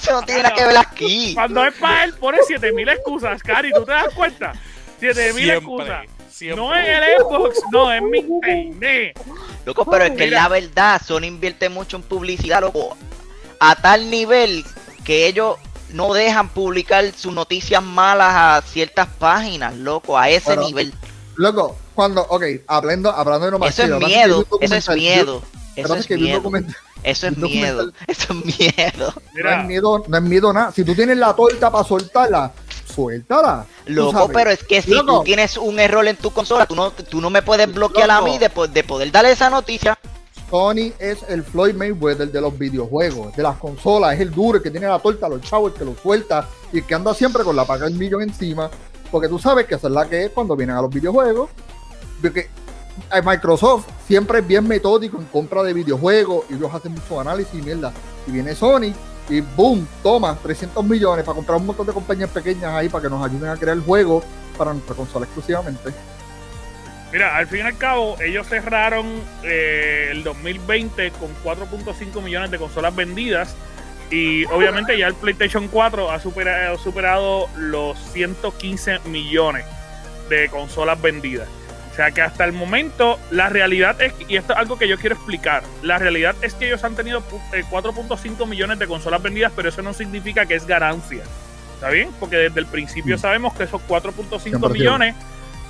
Eso no tiene nada que ver aquí. Cuando es para él, pone 7000 excusas, Cari, ¿tú te das cuenta? 7000 excusas. Siempre. No es el Xbox, no, es mi internet. Loco, pero es que Mira. la verdad, Sony invierte mucho en publicidad, loco. A tal nivel que ellos no dejan publicar sus noticias malas a ciertas páginas, loco, a ese nivel. Loco, cuando, ok, hablando, hablando de no más Eso es miedo, eso es miedo. Eso es, miedo. Eso es miedo. Eso es miedo. No es miedo, no es miedo nada. Si tú tienes la torta para soltarla, suéltala. Loco, pero es que si tú tienes un error en tu consola, tú no, tú no me puedes bloquear a mí de, de poder darle esa noticia. Sony es el Floyd Mayweather de los videojuegos, de las consolas, es el duro el que tiene la torta, los chavos, el que lo suelta y el que anda siempre con la paga del millón encima, porque tú sabes que esa es la que es cuando vienen a los videojuegos. Porque eh, Microsoft siempre es bien metódico en compra de videojuegos y ellos hacen mucho análisis y mierda. Y viene Sony y boom, toma 300 millones para comprar un montón de compañías pequeñas ahí para que nos ayuden a crear el juego para nuestra consola exclusivamente. Mira, al fin y al cabo, ellos cerraron eh, el 2020 con 4.5 millones de consolas vendidas. Y obviamente ya el PlayStation 4 ha superado, superado los 115 millones de consolas vendidas. O sea que hasta el momento la realidad es, y esto es algo que yo quiero explicar, la realidad es que ellos han tenido 4.5 eh, millones de consolas vendidas, pero eso no significa que es ganancia. ¿Está bien? Porque desde el principio mm. sabemos que esos 4.5 millones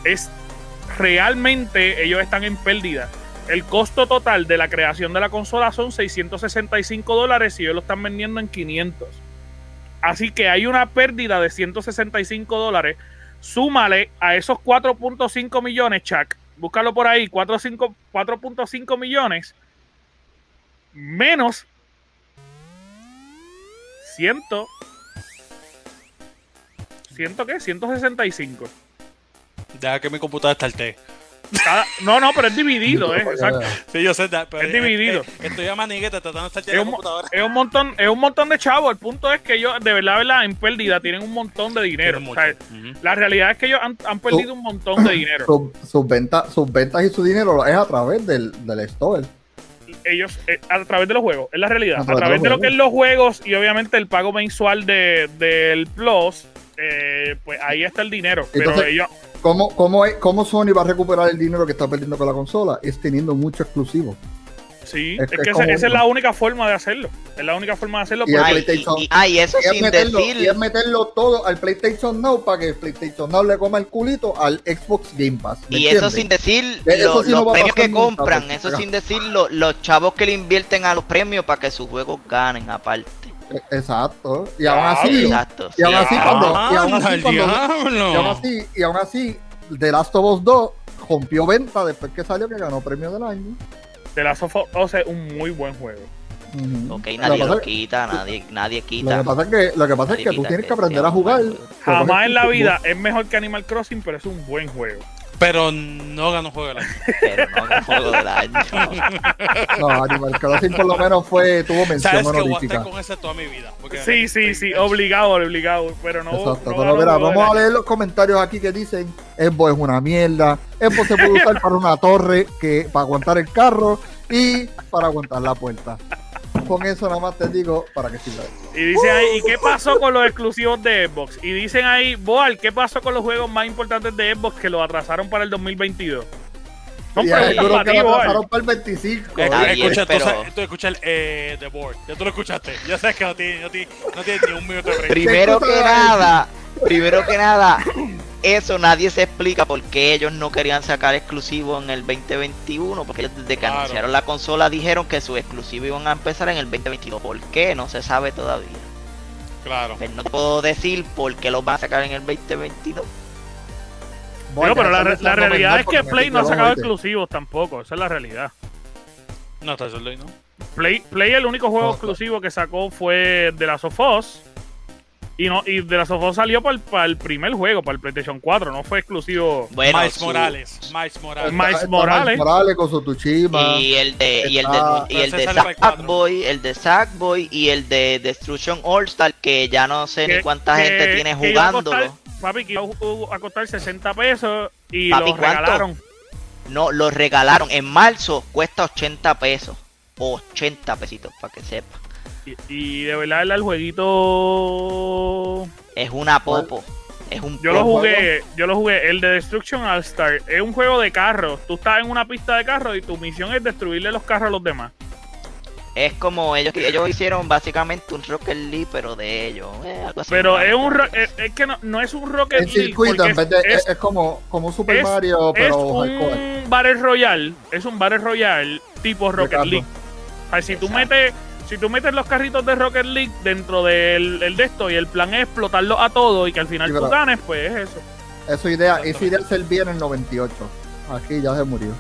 es realmente ellos están en pérdida. El costo total de la creación de la consola son 665 dólares y ellos lo están vendiendo en 500. Así que hay una pérdida de 165 dólares. Súmale a esos 4.5 millones, Chuck. Búscalo por ahí, 4.5 millones. Menos 100. ¿Ciento qué? 165. Deja que mi computadora está no, no, pero es dividido, ¿eh? Exacto. Sí, yo sé, pero es, dividido. estoy a manigueta tratando de estar es un, computadora. Es un montón, es un montón de chavos. El punto es que ellos, de verdad, verdad, en pérdida tienen un montón de dinero. La realidad es que ellos han, perdido un montón de dinero. sus, ventas, sus ventas y su dinero es a través del, del store. Ellos, eh, a través de los juegos, es la realidad. A través, de, lo que es los juegos y obviamente el pago mensual de, del Plus, eh, pues ahí está el dinero. pero ellos ¿Cómo, cómo, ¿Cómo Sony va a recuperar el dinero que está perdiendo con la consola? Es teniendo mucho exclusivo. Sí, es, que esa, es la única forma de hacerlo. Es la única forma de hacerlo. Y, y, eso sin meterlo, decir... y es meterlo todo al PlayStation Now para que el PlayStation Now le coma el culito al Xbox Game Pass. Y eso sin decir los premios que compran, eso sin decir los chavos que le invierten a los premios para que sus juegos ganen aparte. Exacto. Y aún así, y aún así cuando, y aún así, cuando, y aún así, y aún así, The Last of Us 2 rompió venta después que salió que ganó premio del año. The Last of Us es un muy buen juego. Ok, nadie lo quita, nadie, nadie quita. Lo que pasa es que, lo que, pasa es que tú tienes que aprender a jugar. Jamás en la vida es mejor que Animal Crossing, pero es un buen juego. Pero no ganó juego del año. Pero no ganó juego del año. no, Animal Crossing por lo menos fue, tuvo mención ¿Sabes que voy a estar con ese toda mi vida? Sí, sí, sí, obligado, obligado. Pero no. Exacto, pero mira, vamos a leer los comentarios aquí que dicen: Xbox es una mierda. Xbox se puede usar para una torre que para aguantar el carro y para aguantar la puerta con eso nada más te digo para que sirva. Y dicen ahí, ¿y qué pasó con los exclusivos de Xbox? Y dicen ahí, Boal, ¿qué pasó con los juegos más importantes de Xbox que lo atrasaron para el 2022? Son y preguntas que lo atrasaron para el 25. escucha, tú, escuchas el eh, The Board, ya tú lo escuchaste. Ya sabes que no tiene, no tiene, no tiene ni un minuto de break. Primero que nada, primero que nada, eso nadie se explica por qué ellos no querían sacar exclusivos en el 2021, porque ellos desde que anunciaron la consola dijeron que sus exclusivos iban a empezar en el 2022. ¿Por qué? No se sabe todavía. Claro. Pero no puedo decir por qué los van a sacar en el 2022. Bueno, pero la, realidad es que Play no ha sacado exclusivos tampoco, esa es la realidad. No, está solo ¿no? Play, Play el único juego exclusivo que sacó fue de la Sofos y, no, y de la Sofos salió para el, primer juego, para el PlayStation 4, no fue exclusivo. Bueno, Miles Morales. Miles Morales. Miles Morales. Morales con su Y el de, y el de, y el de Sackboy, el de Sackboy y el de Destruction All Star, que ya no sé ni cuánta gente tiene jugándolo. papi, que iba a costar 60 pesos y lo regalaron. No, lo regalaron. En marzo cuesta 80 pesos. 80 pesitos, para que sepa. Y, de verdad el jueguito es una popo. Es un yo lo jugué, yo lo jugué, el de Destruction All Star. Es un juego de carros. Tú estás en una pista de carros y tu misión es destruirle los carros a los demás. Es como ellos ellos hicieron básicamente un Rocket League, pero de ellos. Eh, pero es un que no, es un Rocket League. es, como, como Super Mario, pero es un Battle Royale, es un Battle Royale tipo Rocket. League. O sea, si tú Exacto. metes, si tú metes los carritos de Rocket League dentro del el de esto y el plan es explotarlos a todos y que al final Sí, tú ganes, pues es eso. Esa idea, esa idea servía en el 98. Aquí ya se murió.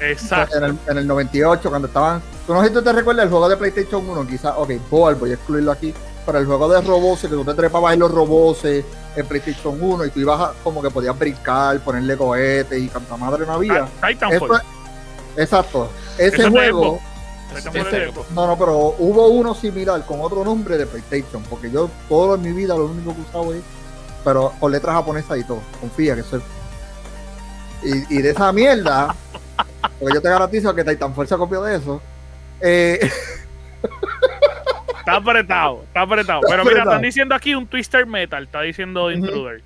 Exacto. En el, en el 98, cuando estaban. Tú no sé si tú te recuerdas el juego de PlayStation 1, quizás, ok, Ball, voy a excluirlo aquí. Pero el juego de robots, que tú te trepabas en los robots en PlayStation 1 y tú ibas a- como que podías brincar, ponerle cohetes y canta madre no había. Ah, Titanfall. Esto- exacto. Ese Eso juego. Es no, no, pero hubo uno similar con otro nombre de PlayStation, porque yo todo en mi vida lo único que he usado es, pero con letras japonesas y todo. Confía que es. Y, y de esa mierda, porque yo te garantizo que Titanfall se copió de eso. Eh, Está apretado, está apretado. Está Pero mira, apretado. están diciendo aquí un Twister Metal, está diciendo. Intruder.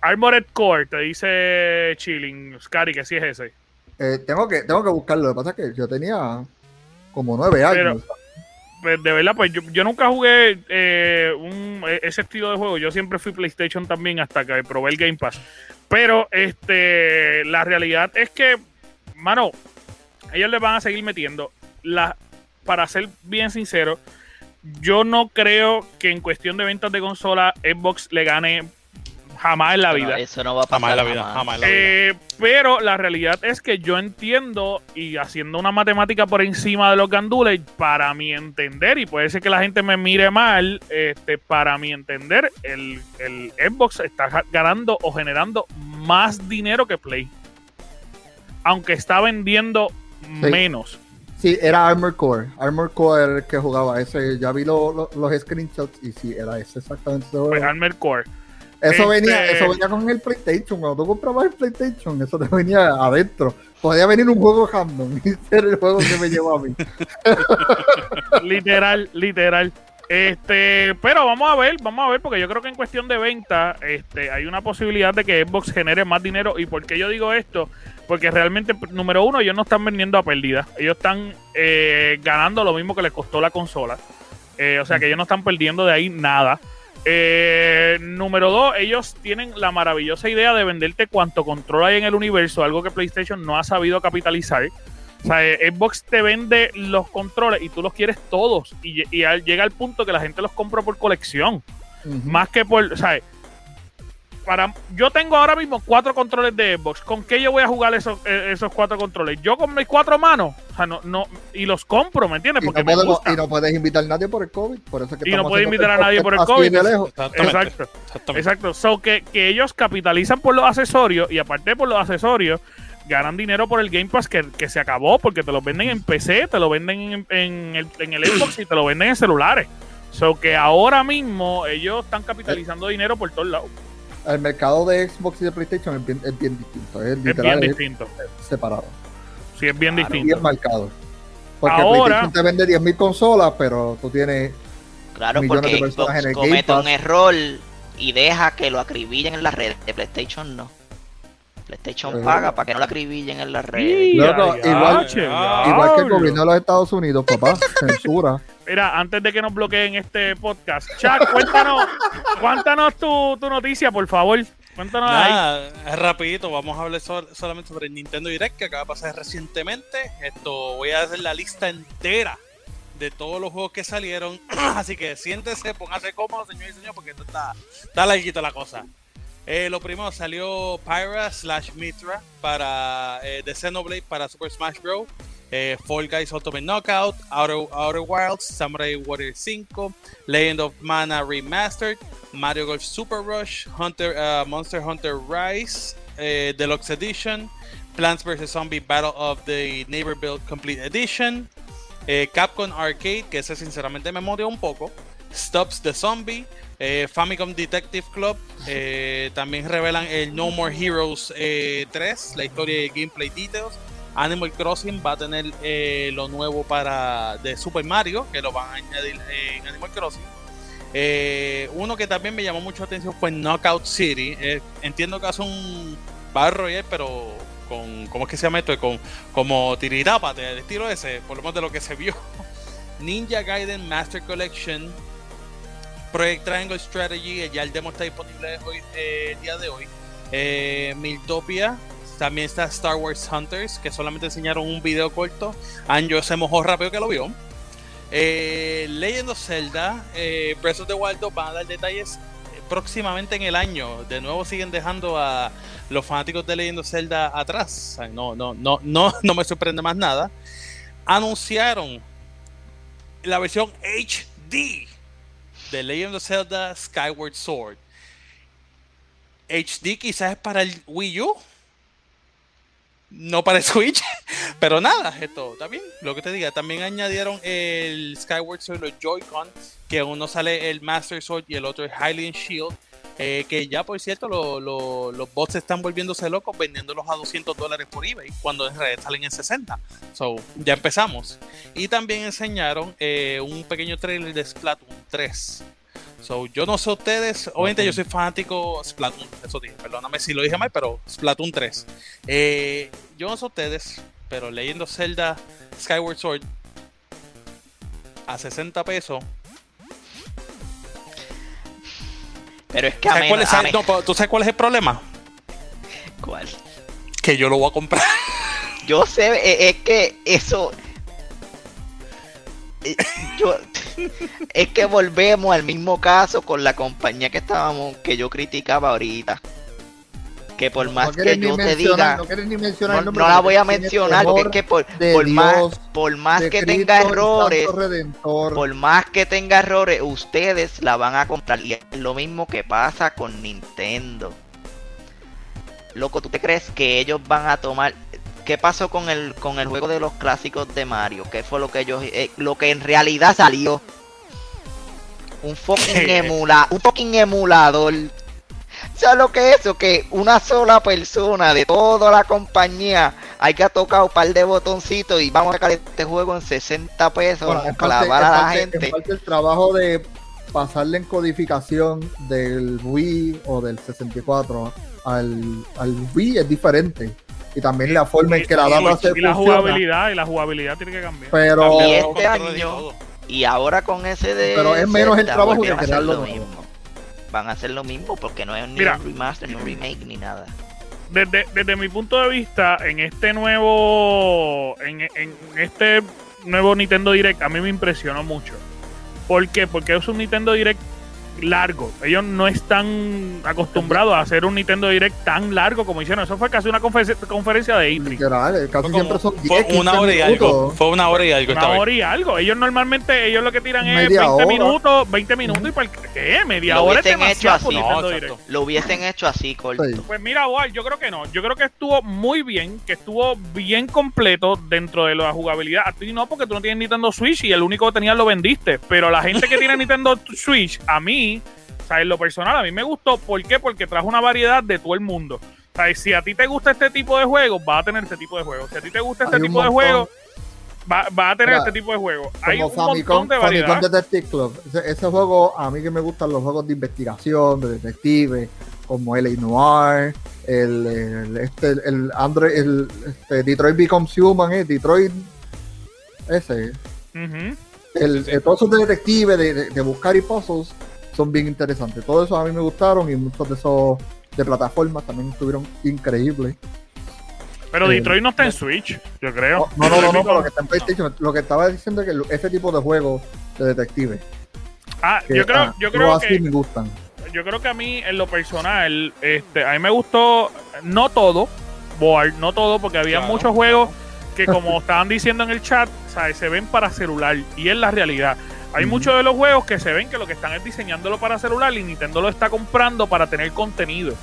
Armored Core, te dice Chilling, Scary, que sí es ese. Eh, tengo, que, tengo que buscarlo. Lo que pasa es que yo tenía como nueve años. Pues de verdad, pues yo, yo nunca jugué eh, e- ese estilo de juego. Yo siempre fui PlayStation también hasta que probé el Game Pass. Pero este la realidad es que, mano, ellos le van a seguir metiendo. La, para ser bien sincero, yo no creo que en cuestión de ventas de consola Xbox le gane jamás en la vida. Eso no va a pasar Jamás en la vida, jamás. jamás en la vida. Eh, pero la realidad es que yo entiendo y haciendo una matemática por encima de los gandules, para mi entender, y puede ser que la gente me mire mal, este, para mi entender, el, el Xbox está ganando o generando más dinero que Play. Aunque está vendiendo menos. Sí, era Armor Core. Armor Core era el que jugaba ese. Ya vi lo- lo- los screenshots y sí, era ese exactamente. Pues Armored Core. Eso Este- venía, eso venía con el PlayStation. Cuando tú comprabas el PlayStation, eso te venía adentro. Podía venir un juego random y ser el juego que me llevó a mí. literal, literal. Este, pero vamos a ver, vamos a ver, porque yo creo que en cuestión de venta, este, hay una posibilidad de que Xbox genere más dinero. ¿Y por qué yo digo esto? Porque realmente, número uno, ellos no están vendiendo a pérdida. Ellos están eh, ganando lo mismo que les costó la consola. Eh, o sea que ellos no están perdiendo de ahí nada. Eh, número dos, ellos tienen la maravillosa idea de venderte cuanto control hay en el universo, algo que PlayStation no ha sabido capitalizar. O sea, eh, Xbox te vende los controles y tú los quieres todos. Y, llega al punto que la gente los compra por colección. Más que por. O sea, para, yo tengo ahora mismo cuatro controles de Xbox. ¿Con qué yo voy a jugar esos, eh, esos cuatro controles? Yo con mis cuatro manos. O sea, no, no, y los compro, ¿me entiendes? Y Porque no, me podemos- gusta. y no puedes invitar a nadie por el COVID. Por eso es que Y no puedes invitar a nadie por el COVID. de lejos. Exactamente. Exacto. Exactamente. Exacto. So que, que ellos capitalizan por los accesorios y aparte por los accesorios, ganan dinero por el Game Pass que, que se acabó porque te lo venden en PC, te lo venden en, en el, en el Xbox y te lo venden en celulares. So que ahora mismo ellos están capitalizando dinero por todos lados. El mercado de Xbox y de PlayStation es bien, es bien distinto. Es, bien es distinto. separado. Sí, es bien Claro. distinto. Bien marcado. Porque Ahora- PlayStation te vende 10.000 consolas, pero tú tienes Claro, millones porque de personas Xbox en el Game comete Pass. un error y deja que lo acribillen en las redes. De PlayStation no. PlayStation paga para que no lo acribillen en las redes. Loco, igual- que el gobierno de los Estados Unidos, papá. Censura. Mira, antes de que nos bloqueen este podcast, Chuck, cuéntanos, cuéntanos tu, tu noticia, por favor. Cuéntanos ahí. Nada, es rapidito, vamos a hablar sol- solamente sobre el Nintendo Direct que acaba de pasar recientemente. Esto voy a hacer la lista entera de todos los juegos que salieron. Así que siéntese, póngase cómodo, señor y señor, porque esto está, está larguito la cosa. Eh, lo primero salió Pyra slash Mitra para eh, de Xenoblade para Super Smash Bros. Eh, Fall Guys Ultimate Knockout, Outer, Outer Wilds, Samurai Warrior 5, Legend of Mana Remastered, Mario Golf Super Rush, uh, Monster Hunter Rise, eh, Deluxe Edition, Plants vs. Zombie Battle of the Neighbor Build Complete Edition, Capcom Arcade, que ese sinceramente me movió un poco, Stops the Zombie, eh, Famicom Detective Club, eh, también revelan el No More Heroes eh, 3, la historia y gameplay details. Animal Crossing va a tener eh, lo nuevo para de Super Mario, que lo van a añadir en Animal Crossing. Eh, uno que también me llamó mucho la atención fue Knockout City. Eh, entiendo que hace un Battle Royale, pero con, ¿cómo es que se llama esto? Con, como tirirapate, del estilo ese, por lo menos de lo que se vio. Ninja Gaiden Master Collection, Project Triangle Strategy, eh, ya el demo está disponible hoy, eh, el día de hoy. Eh, Miltopia, También está Star Wars Hunters, que solamente enseñaron un video corto. Anjo se mojó rápido que lo vio. Eh, Legend of Zelda, eh, Breath of the Wild 2 van a dar detalles próximamente en el año. De nuevo siguen dejando a los fanáticos de Legend of Zelda atrás. No, no, no, no, no me sorprende más nada. Anunciaron la versión HD de Legend of Zelda Skyward Sword. HD quizás es para el Wii U. No para el Switch. Pero nada, esto está bien. Lo que te diga. También añadieron el Skyward Sword, los Joy-Con. Que uno sale el Master Sword y el otro es Hylian Shield. Eh, que ya por cierto los bots están volviéndose locos vendiéndolos a 200 dólares por eBay cuando en realidad salen en 60. So, ya empezamos. Y también enseñaron eh, un pequeño trailer de Splatoon 3. So, yo no sé ustedes, obviamente yo soy fanático Splatoon, eso dije, perdóname si lo dije mal, pero Splatoon 3. Eh, yo no sé ustedes, pero leyendo Zelda Skyward Sword a 60 pesos. Pero es que a mí, cuál es, no, ¿Tú sabes cuál es el problema? ¿Cuál? Que yo lo voy a comprar. Yo sé, eh, es que eso. eh, Yo, es que volvemos al mismo caso con la compañía que estábamos, que yo criticaba ahorita. Que por más que yo te diga, no quieres ni mencionar no, el nombre no la voy a mencionar porque es que por, por más, por más que Cristo tenga errores, por más que tenga errores, ustedes la van a comprar. Y es lo mismo que pasa con Nintendo. Loco, ¿tú te crees que ellos van a tomar... ¿Qué pasó con el, con el juego de los clásicos de Mario? ¿Qué fue lo que ellos... eh, lo que en realidad salió? Un fucking emula, un fucking emulador. ¿Sabes lo que es eso? Que una sola persona de toda la compañía haya tocado un par de botoncitos y vamos a sacar este juego en 60 pesos, Bueno, vamos a en parte- clavar a la parte- gente. parte el trabajo de pasarle en codificación del Wii o del 64 al, al Wii es diferente. Y también la forma en que la data se y la jugabilidad, y la jugabilidad tiene que cambiar. Pero, Y este año-. Y ahora con ese de. Pero es menos el trabajo que crearlo lo mismo. Van a hacer lo mismo porque no es ni Mira. un remaster, ni un remake, ni nada. desde, desde mi punto de vista, en este nuevo. En, en este nuevo Nintendo Direct, a mí me impresionó mucho. ¿Por qué? Porque es un Nintendo Direct largo. Ellos no están acostumbrados a hacer un Nintendo Direct tan largo como hicieron. Eso fue casi una confer- conferencia de E3. literal, eh, casi Fue, siempre como- son fue 10, una 15 hora y algo. Fue una hora y algo. esta Una vez. hora y algo. Ellos normalmente, ellos lo que tiran es Media 20 hora. minutos, 20 minutos y para ¿qué? Media Lo hora es hubiesen hecho así. No. Lo hubiesen hecho así, corto. Sí. Pues mira, Boal, yo creo que no. Yo creo que estuvo muy bien, que estuvo bien completo dentro de la jugabilidad. A ti no, porque tú no tienes Nintendo Switch y el único que tenías lo vendiste. Pero la gente que tiene Nintendo Switch, a mí, o sea, en lo personal, a mí me gustó. ¿Por qué? Porque trajo una variedad de todo el mundo. O sea, si a ti te gusta este tipo de juegos, vas a tener este tipo de juegos. Si a ti te gusta este Hay un tipo de juegos, va- vas a tener Mira, este tipo de juegos. Hay un montón Famicom, de Famicom variedad. Detective Club. Ese, ese juego, a mí que me gustan los juegos de investigación, de detective, como el Noir, el, el, este, el, Android, el este, Detroit Becomes Human, eh, Detroit, ese, el, el- todos esos de detective, de, de- de buscar y puzzles, son bien interesantes. Todos esos a mí me gustaron y muchos de esos de plataformas también estuvieron increíbles. Pero Eh, Detroit no está en Switch, yo creo. No, no, no, no, lo que está en PlayStation, lo que estaba diciendo es que ese tipo de juegos de detective, Ah, que, yo creo, ah, yo creo así que me gustan. yo creo que a mí, en lo personal, este, a mí me gustó, no todo, Board, no todo, porque había Claro, muchos juegos que, como estaban diciendo en el chat, ¿sabes? se ven para celular, y es la realidad. Hay muchos de los juegos que se ven que lo que están es diseñándolo para celular y Nintendo lo está comprando para tener contenido.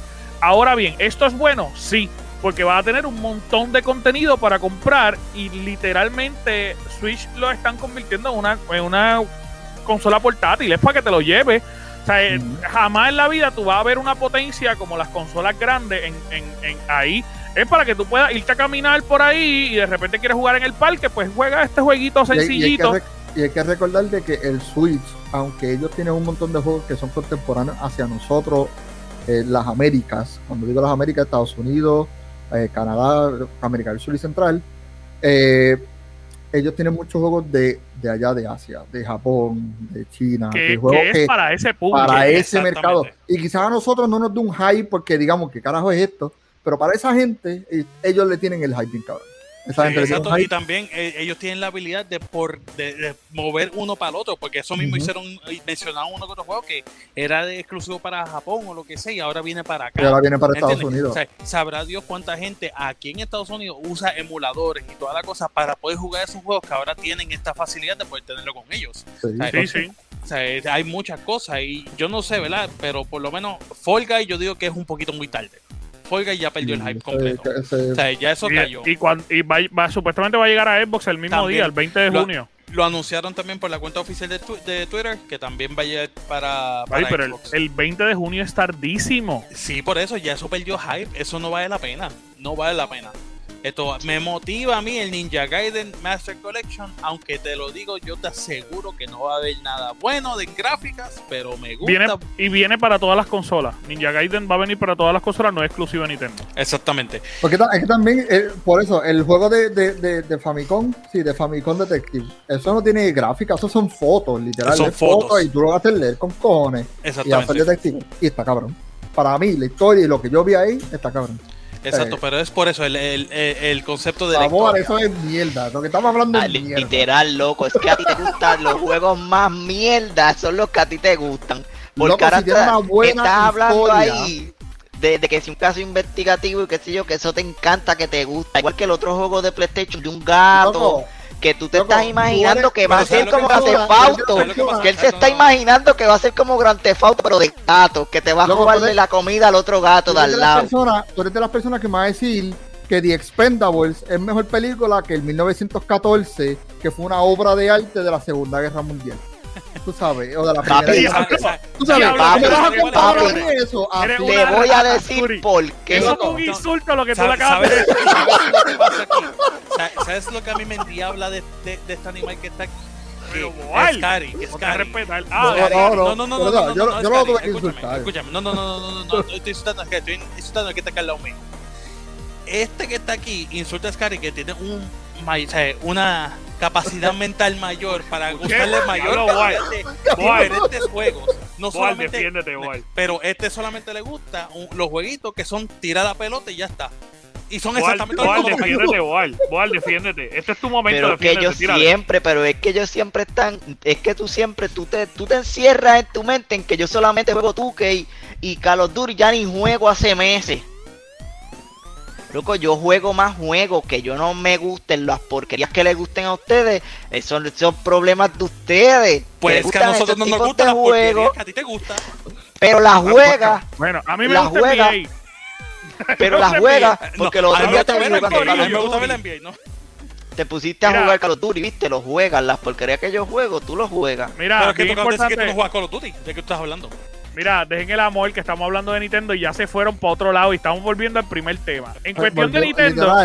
Ahora bien, ¿esto es bueno? Sí, porque va a tener un montón de contenido para comprar y literalmente Switch lo están convirtiendo en una, en una consola portátil, es para que te lo lleves. O sea, eh, jamás en la vida tú vas a ver una potencia como las consolas grandes en, en- en ahí. Es para que tú puedas irte a caminar por ahí y de repente quieres jugar en el parque, pues juega este jueguito Y hay, y hay que sencillito. Y hay que recordar de que el Switch, aunque ellos tienen un montón de juegos que son contemporáneos hacia nosotros, eh, las Américas, cuando digo las Américas, Estados Unidos, eh, Canadá, América del Sur y Central, eh, ellos tienen muchos juegos de, de allá de Asia, de Japón, de China, de juegos que es para ese público. para ese mercado. Y quizás a nosotros no nos dé un hype porque digamos, ¿qué carajo es esto? Pero para esa gente, ellos le tienen el hype, cabrón. Esa gente Exacto, y también eh, ellos tienen la habilidad de, por, de, de mover uno para el otro, porque eso mismo Ujú. hicieron, y mencionaron uno que otro juego que era de exclusivo para Japón o lo que sea, y ahora viene para acá. Y ahora viene para Estados ¿Entiendes? Unidos. O sea, sabrá Dios cuánta gente aquí en Estados Unidos usa emuladores y toda la cosa para poder jugar esos juegos que ahora tienen esta facilidad de poder tenerlo con ellos. Sí, Sí, sí. O sea, eh, hay muchas cosas y yo no sé, ¿verdad? Pero por lo menos Fall Guy yo digo que es un poquito muy tarde. Fall Guy ya perdió el hype completo. O sea, ya eso Y, cayó. y, va, va- supuestamente va a llegar a Xbox el mismo También. día, el 20 de Lo- junio. Lo anunciaron también por la cuenta oficial de, tu- de Twitter, que también va a llegar para, para Ay, pero el, el 20 de junio es tardísimo. Sí, por eso ya eso perdió hype. Eso no vale la pena. No vale la pena. Esto me motiva a mí el Ninja Gaiden Master Collection, aunque te lo digo, yo te aseguro que no va a haber nada bueno de gráficas, pero me gusta. Viene, y viene para todas las consolas. Ninja Gaiden va a venir para todas las consolas, no es exclusivo de Nintendo. Exactamente. Porque es que también, eh, por eso, el juego de, de, de, de Famicom, sí, de Famicom Detective, eso no tiene gráfica, eso son fotos, literal. Son fotos. fotos. y tú lo vas a hacer leer con cojones y hacer Exactamente. detective. Y está cabrón. Para mí, la historia y lo que yo vi ahí, está cabrón. Exacto, pero es por eso el, el, el- el concepto de la Amor, historia. eso es mierda. Lo que estamos hablando Ah, es mierda. literal, loco. Es que a ti te gustan los juegos más mierda. Son los que a ti te gustan. Porque Loco, ahora si estás- una buena estás hablando historia. ahí de, de que si un caso investigativo y qué sé yo, que eso te encanta, que te gusta. Igual que el otro juego de PlayStation de un gato. Loco, que tú te loco, estás imaginando que va a pero ¿sabes ser como Grand? Theft Auto. ¿Sabes lo que él se está imaginando que va a ser como Grand Theft Auto, pero de gato. Que te va a Loco, robarle eres- la comida al otro gato de al de lado. personas- tú eres de las personas que me va a decir que The Expendables es mejor película que el 1914, que fue una obra de arte de la Segunda Guerra Mundial. Tú sabes, o de la Primera Tú sabes, Sí, ¿tú me papi, vas a papi, comparar a papi. mí eso? Una voy a decir por qué. Eso es un insulto lo que tú le ¿Sabes, acabas de sabes- decir. sabes lo que a mí me endiabla de, de, de este animal que está aquí? Es Cari, es Cari. No, Ah, no, no, no, no, no, yo- yo lo tuve que escúchame, insultar. Escúchame, no, no, no, no, no, no, estoy insultando a estoy insultando al que está acá al lado mío. Este que está aquí insulta a Scary que tiene un, may- o sea, una capacidad mental mayor para gustarle mayor de Boal. diferentes juegos. No Boal, solamente, defiéndete, Boal. pero este solamente le gusta un- los jueguitos que son tirar la pelota y ya está. Y son Boal, exactamente los mismos. defiéndete, Boal. Boal, defiéndete. Este es tu momento, Pero que defiéndete. ellos tírale. siempre, pero es que ellos siempre están, es que tú siempre, tú te, tú te encierras en tu mente en que yo solamente juego 2K y, y Call of Duty ya ni juego hace meses. Loco, yo juego más juegos que yo no me gusten, las porquerías que les gusten a ustedes, esos son, son problemas de ustedes. Pues es que a gustan nosotros no nos gustan las porquerías juegos, que a ti te gusta. pero las juegas, Bueno, a mí me La gusta juega. NBA. pero las juegas, No, porque los otros días te jugando NBA, a Call mí me of gusta ver Duty. la NBA, ¿no? te pusiste a Mira. jugar Call of Duty, viste, los juegas, las porquerías que yo juego, tú los juegas. Mira, Pero es que tú acabas de decir que tú no juegas Call of Duty. ¿De qué tú estás hablando? Mira, dejen el amor que estamos hablando de Nintendo y ya se fueron para otro lado y estamos volviendo al primer tema. En cuestión de Nintendo,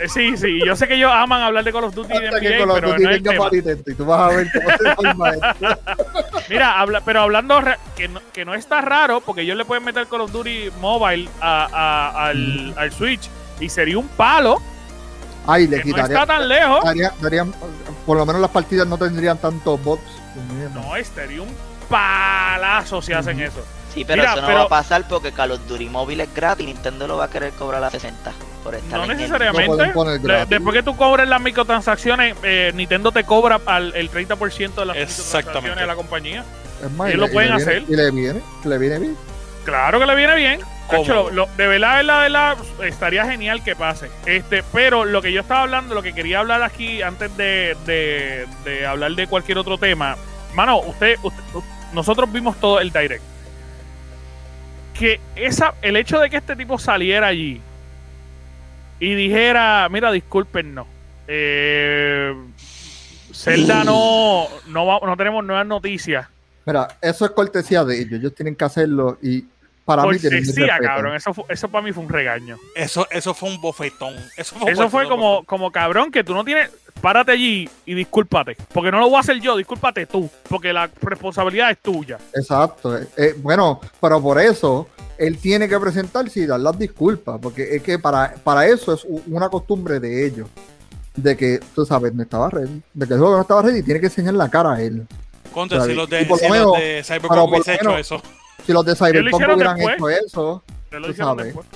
eh, sí, sí, yo sé que ellos aman hablar de Call of Duty y de que NBA, pero Duty no es el tema. Nintendo y tú vas a ver cómo se. Mira, habla, pero hablando que no, que no está raro, porque ellos le pueden meter Call of Duty Mobile a- a- al, al Switch y sería un palo Ay, le que no quitaría. está tan lejos. daría- darían- por lo menos las partidas no tendrían tantos bots. No, sería un palazo si hacen eso. Sí, pero Mira, eso no pero- va a pasar porque Call of Duty móvil es gratis. Nintendo lo va a querer cobrar a 60 por estar No el- Lo necesariamente. después que tú cobres las microtransacciones, eh, Nintendo te cobra al, el 30% de las Exactamente. microtransacciones de la compañía. Es más, y lo le- y pueden le viene- hacer. Y le viene, le viene bien. Claro que le viene bien. Cacho, lo- lo- de verdad, de verdad, de verdad, estaría genial que pase. Este, pero lo que yo estaba hablando, lo que quería hablar aquí antes de, de- de hablar de cualquier otro tema, mano, usted, usted- nosotros vimos todo el direct. Que esa, el hecho de que este tipo saliera allí y dijera, mira, discúlpenos, eh, Zelda no, no, va- no tenemos nuevas noticias. Mira, eso es cortesía de ellos. Ellos tienen que hacerlo y para mí mi Cortesía, respeto. cabrón. Eso, fu- eso para mí fue un regaño. Eso, eso fue un bofetón. Eso fue, Eso fue como, como cabrón que tú no tienes. Párate allí y discúlpate. Porque no lo voy a hacer yo, discúlpate tú. Porque la responsabilidad es tuya. Exacto. eh, eh, bueno, pero por eso él tiene que presentarse y dar las disculpas, porque es que para, para eso es una costumbre de ellos. De que, tú sabes, no estaba ready. De que el juego no estaba ready, tiene que enseñar la cara a él. Contra, si los de, Y por si lo los de Cyberpunk por hubiese hecho menos- eso. Si los de Cyberpunk hubieran después. hecho eso, Te lo Tú hicieron sabes. después.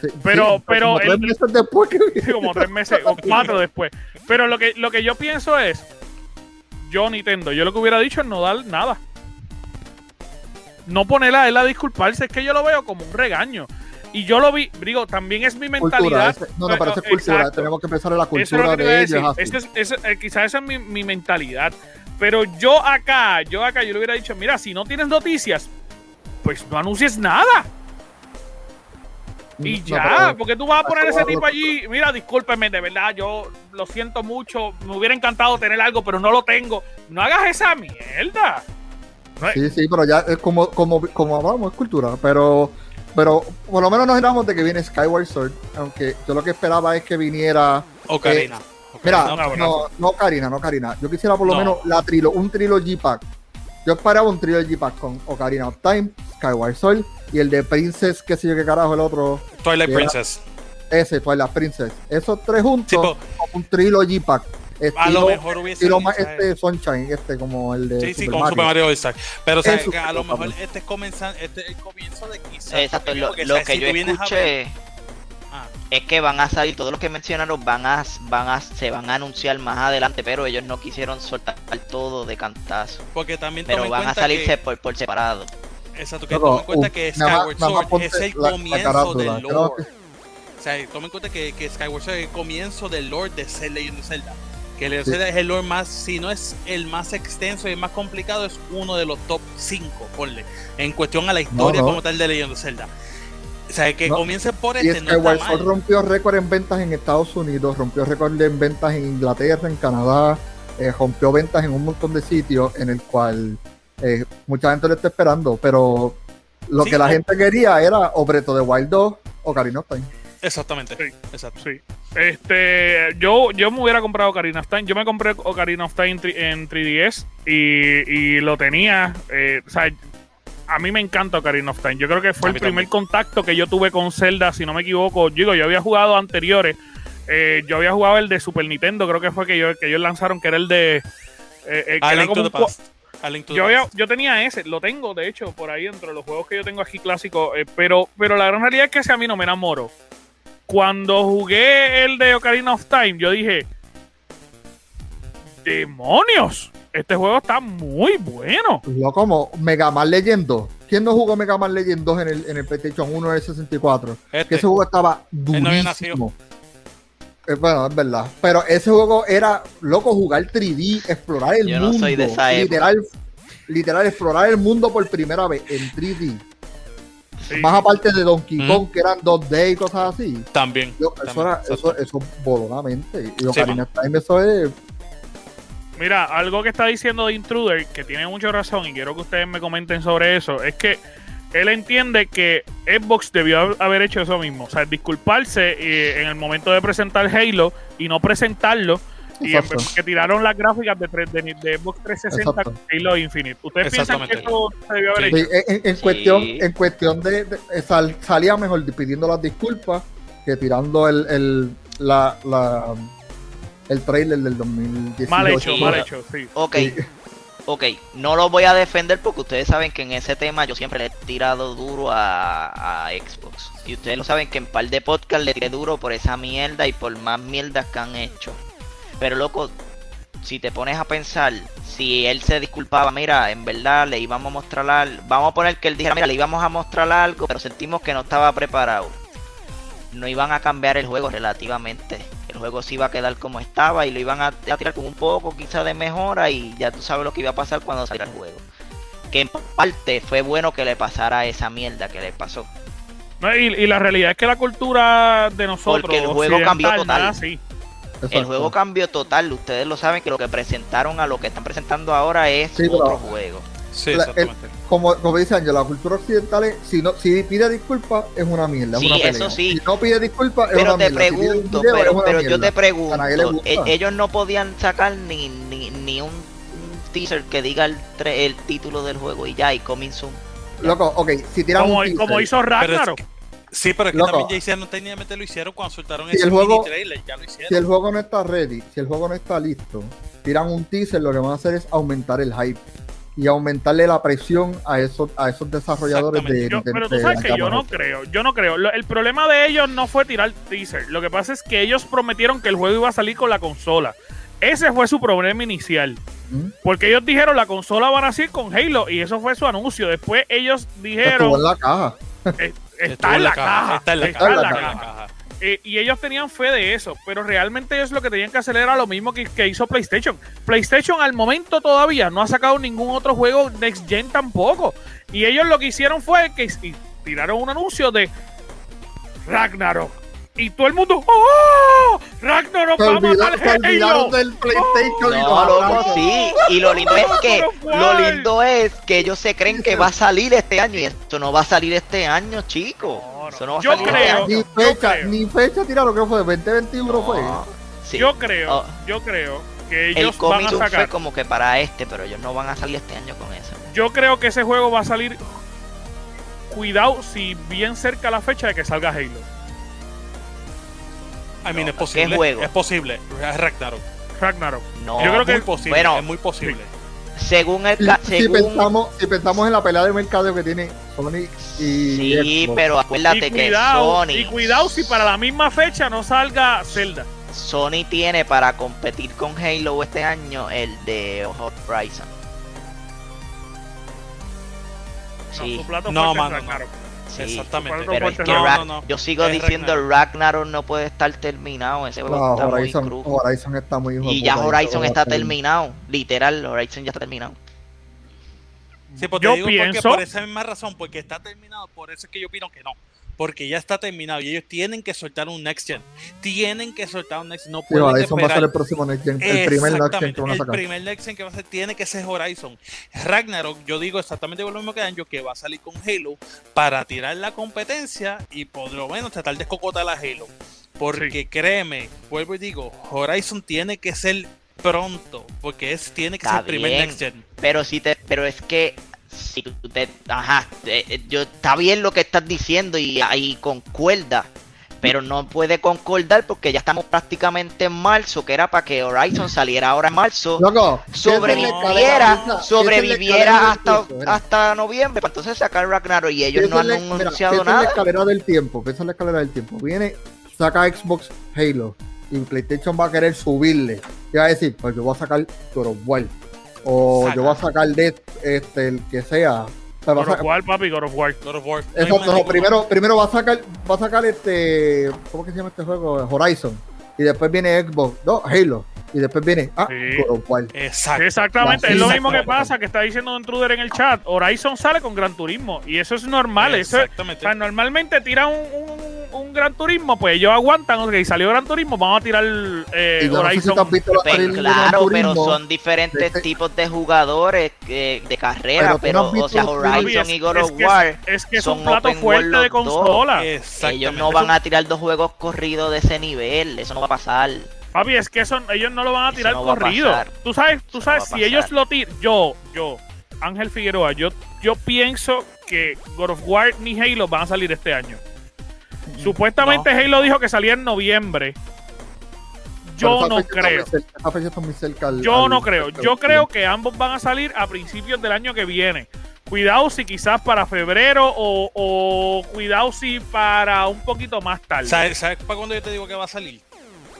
Sí, Pero- sí, pero como tres meses después que como tres meses o cuatro después. Pero lo que, lo que yo pienso es, yo Nintendo, yo lo que hubiera dicho es no dar nada. No ponerla a él a disculparse, es que yo lo veo como un regaño. Y yo lo vi, digo, también es mi cultura. mentalidad. ese- no, no, eso es cultura. Exacto. Tenemos que pensar en la es cultura a de ellos. así. Ese es- eh, quizás esa es mi, mi mentalidad. Pero yo acá, yo acá, yo le hubiera dicho, mira, si no tienes noticias, pues no anuncies nada. Y No, ya, pero- porque tú vas a poner eso ese tipo allí. Mira, discúlpeme, de verdad, yo lo siento mucho. Me hubiera encantado tener algo, pero no lo tengo. No hagas esa mierda. No Sí, sí, pero ya es como, como, como hablamos, es cultura. Pero, pero por lo menos nos enteramos de que viene Skyward Sword. Aunque yo lo que esperaba es que viniera. Ocarina. Mira, un abrazo. no, no Karina, no Karina. Yo quisiera por lo No. menos la trilo, un Trilogy Pack. Yo esperaba un Trilogy Pack con Ocarina of Time, Skyward Sword y el de Princess, qué sé yo qué carajo, el otro. Twilight Era- Princess. Ese, Twilight Princess. Esos tres juntos, Sí, po- como un Trilogy Pack. a Estilo, lo mejor hubiese estilo más este Sunshine, este como el de Sí, sí, Super con Mario. Super Mario All-Star. Pero o sea, que a lo mejor este es, comenzando, este es el comienzo de quizás. Exacto, lo, lo ¿sabes? que Si yo a ver- escuché es que van a salir, todos los que mencionaron van a, van a, se van a anunciar más adelante, pero ellos no quisieron soltar todo de cantazo. porque también Pero van a salirse que, por, por separado. exacto, que toma en cuenta uh, que Skyward nada Sword es el la- la comienzo del lore. que- O sea, toma en cuenta que, que Skyward Sword es el comienzo del lore de Zelda Legend of Zelda. Que Legend Sí. Zelda es el lore más, si no es el más extenso y el más complicado, es uno de los top 5, ponle. En cuestión a la historia no. como tal de Legend of Zelda. O sea, que No. comience por Y este no está Sword mal. rompió récord en ventas en Estados Unidos, rompió récord en ventas en Inglaterra, en Canadá, eh, rompió ventas en un montón de sitios en el cual eh, mucha gente lo está esperando, pero lo Sí, que la o- gente quería era o Breath of the Wild 2 o Ocarina of Time. Exactamente. Sí. Exacto. Sí. Este, yo, yo me hubiera comprado Ocarina of Time. Yo me compré Ocarina of Time en tri- en 3DS y, y lo tenía. eh, o sea, a mí me encanta Ocarina of Time. Yo creo que fue A el primer también. contacto que yo tuve con Zelda, si no me equivoco. Digo, yo había jugado anteriores. Eh, yo había jugado el de Super Nintendo, creo que fue que, yo, que ellos lanzaron, que era el de. eh, eh, que era como un yo, había, Past. yo tenía ese, lo tengo de hecho por ahí dentro de los juegos que yo tengo aquí clásicos, eh, pero, pero la gran realidad es que ese a mí no me enamoró. Cuando jugué el de Ocarina of Time, yo dije, demonios, este juego está muy bueno. Lo como Mega Man Legend 2. ¿Quién no jugó Mega Man Legend 2 en el, en el PlayStation 1 del 64? Que Este, ese juego estaba no durísimo. Eh, bueno, es verdad. Pero ese juego era, loco, jugar 3D, explorar el Yo no mundo. soy de esa época. literal, literal, explorar el mundo por primera vez en 3D. Sí. Más aparte de Donkey Mm. Kong, que eran 2D y cosas así. También. Yo, eso, también, era, eso, eso voló la mente. Y Sí, of Time, eso es. Mira, algo que está diciendo de Intruder, que tiene mucha razón y quiero que ustedes me comenten sobre eso, es que él entiende que Xbox debió haber hecho eso mismo, o sea, disculparse eh, en el momento de presentar Halo y no presentarlo y que tiraron las gráficas de, tres- de, de Xbox 360 Exacto. con Halo Infinite. ¿Ustedes piensan que eso se debió haber Sí. hecho? Sí, en, en- en Sí. cuestión, en cuestión de, de- eh, sal- salía mejor pidiendo las disculpas que tirando el, el, la, la, el trailer del 2018. Mal hecho, Sí. mal hecho, sí. Ok, Sí. ok, no lo voy a defender porque ustedes saben que en ese tema yo siempre le he tirado duro a, a Xbox. Y ustedes lo saben que en par de podcast le tiré duro por esa mierda y por más mierdas que han hecho. Pero loco, si te pones a pensar, si él se disculpaba, mira, en verdad le íbamos a mostrar algo, vamos a poner que él dijera, mira, le íbamos a mostrar algo, pero sentimos que no estaba preparado. No iban a cambiar el juego relativamente. El juego se iba a quedar como estaba y lo iban a, a tirar con un poco quizá de mejora y ya tú sabes lo que iba a pasar cuando saliera el juego. Que en parte fue bueno que le pasara esa mierda que le pasó. No, y, y la realidad es que la cultura de nosotros Porque el juego cambió total. nada así. El juego cambió total, ustedes lo saben que lo que presentaron a lo que están presentando ahora es Sí, otro juego. Sí, La- exactamente. Como, como dice Ángel, la cultura occidental, es, si, no, si pide disculpas, es una mierda. es una pelea. eso sí. Si no pide disculpas, es Pero una te mierda. Pide un pregunto, pero, pero yo te pregunto, ellos no podían sacar ni, ni, ni un, teaser que diga el, tre- el título del juego y ya, y coming soon. Loco, ok, si tiran Como, un teaser, como hizo Pero Ragnarok. sí, pero es que Loco. también ya hicieron, técnicamente lo hicieron cuando soltaron Si ese el juego- mini trailer, ya lo hicieron. si el juego no está ready, si el juego no está listo, tiran un teaser, lo que van a hacer es aumentar el hype. Y aumentarle la presión a esos, a esos desarrolladores de, Yo- de- pero tú sabes que yo no creo, yo no creo. Lo- el problema de ellos no fue tirar teaser. Lo que pasa es que ellos prometieron que el juego iba a salir con la consola. Ese fue su problema inicial. ¿Mm? Porque ellos dijeron la consola va a salir con Halo y eso fue su anuncio. Después ellos dijeron Estuvo en la caja. está en la caja. Está en la caja. Eh, y ellos tenían fe de eso, pero realmente ellos lo que tenían que hacer era lo mismo que, que hizo PlayStation. PlayStation al momento todavía no ha sacado ningún otro juego Next Gen tampoco. Y ellos lo que hicieron fue que tiraron un anuncio de Ragnarok. Y todo el mundo, ¡Oh! Ragnarok, vamos a matar olvidaron Halo. del PlayStation y No, loco, abrazos. sí. Y lo lindo es que lo lindo es que ellos se creen que va a salir este año y esto no va a salir este año, chicos. No, no. Eso no va a Yo salir este creo- año. Ni Yo fecha, creo. ni fecha tiraron, creo que fue 2021 fue. No, sí. Yo creo, Oh, yo creo que el ellos van cómic a fue sacar. como que para este, pero ellos no van a salir este año con eso. Yo creo que ese juego va a salir. Cuidado si bien cerca la fecha de que salga Halo. I mean, No, es posible. ¿qué juego? Es posible. Es Ragnarok. Ragnarok. No, Yo creo que- muy posible. bueno, es muy posible. según el Si, si pensamos, si pensamos en la pelea de mercadeo que tiene Sony y sí, Xbox, pero Y acuérdate que cuidado, Sony y cuidado si para la misma fecha no salga Zelda. Sony tiene para competir con Halo este año el de Horizon. No, Sí, su plato No, es no. Sí. Exactamente. Pero es que No, Ra- no, no. yo sigo Es diciendo Ragnarok. Ragnarok no puede estar terminado. Ese juego no, está muy Horizon, cru. Horizon está muy Y ya Horizon está terminado. Literal, Horizon ya está terminado. Sí, pues Yo te digo porque pienso- por esa misma razón, porque está terminado, por eso es que yo opino que no. Porque ya está terminado y ellos tienen que soltar un Next Gen. Tienen que soltar un Next Gen. No Sí, pueden Horizon va a ser esperar. el próximo Next Gen, el primer Next Gen que van a el sacar. primer Next Gen que va a ser tiene que ser Horizon. Ragnarok, yo digo exactamente lo mismo que Anjo, que va a salir con Halo para tirar la competencia y por lo menos tratar de escocotar a Halo. Porque créeme, vuelvo y digo, Horizon tiene que ser pronto, porque es tiene que Está ser el primer bien. Next Gen. Pero si te, pero es que si tú te, ajá, te- eh, yo está bien lo que estás diciendo y ahí concuerda, pero no puede concordar porque ya estamos prácticamente en marzo, que era para que Horizon saliera ahora en marzo, Loco, sobreviviera, sobreviviera hasta, tiempo, hasta noviembre, para entonces sacar Ragnarok y ellos no han anunciado esa es la nada. escalera del tiempo, esa es la escalera del tiempo. Viene, saca Xbox Halo y PlayStation va a querer subirle. Y va a decir, pues yo voy a sacar of War. O Saca. yo voy a sacar de este, el que sea. O sea, va a God of sacar- War, papi, God of War. God of War. Exacto, no, Hay primero, primero va a sacar, va a sacar este, ¿cómo que se llama este juego? Horizon. Y después viene Xbox, no, Halo. Y después viene, ah, Sí. God of War. Exacto. Exactamente, Así es lo mismo que pasa que está diciendo Intruder en el chat. Horizon sale con Gran Turismo y eso es normal. Eso es- o Exactamente. sea, normalmente tiran un, un, un Gran Turismo, pues ellos aguantan, ok, salió Gran Turismo, vamos a tirar eh, Y yo no sé si Horizon. claro, pero son diferentes Este- tipos de jugadores que- de carrera, Pero o sea, Horizon es- y God of es- War, Es que es son un plato fuerte de dos. consola. Ellos no van a tirar dos juegos corridos de ese nivel, eso no va a pasar. Papi, es que son, ellos no lo van a Eso tirar no va a corrido. Tú sabes, tú Eso sabes, no si ellos lo tiran, yo, yo, Ángel Figueroa, yo, yo pienso que God of War ni Halo van a salir este año. Supuestamente Halo dijo que salía en noviembre. Yo no creo. cerca- al- Yo al- no creo. Yo creo que ambos van a salir a principios del año que viene. Cuidado si quizás para febrero o, o cuidado si para un poquito más tarde. ¿Sabes, ¿Sabes para cuándo yo te digo que va a salir?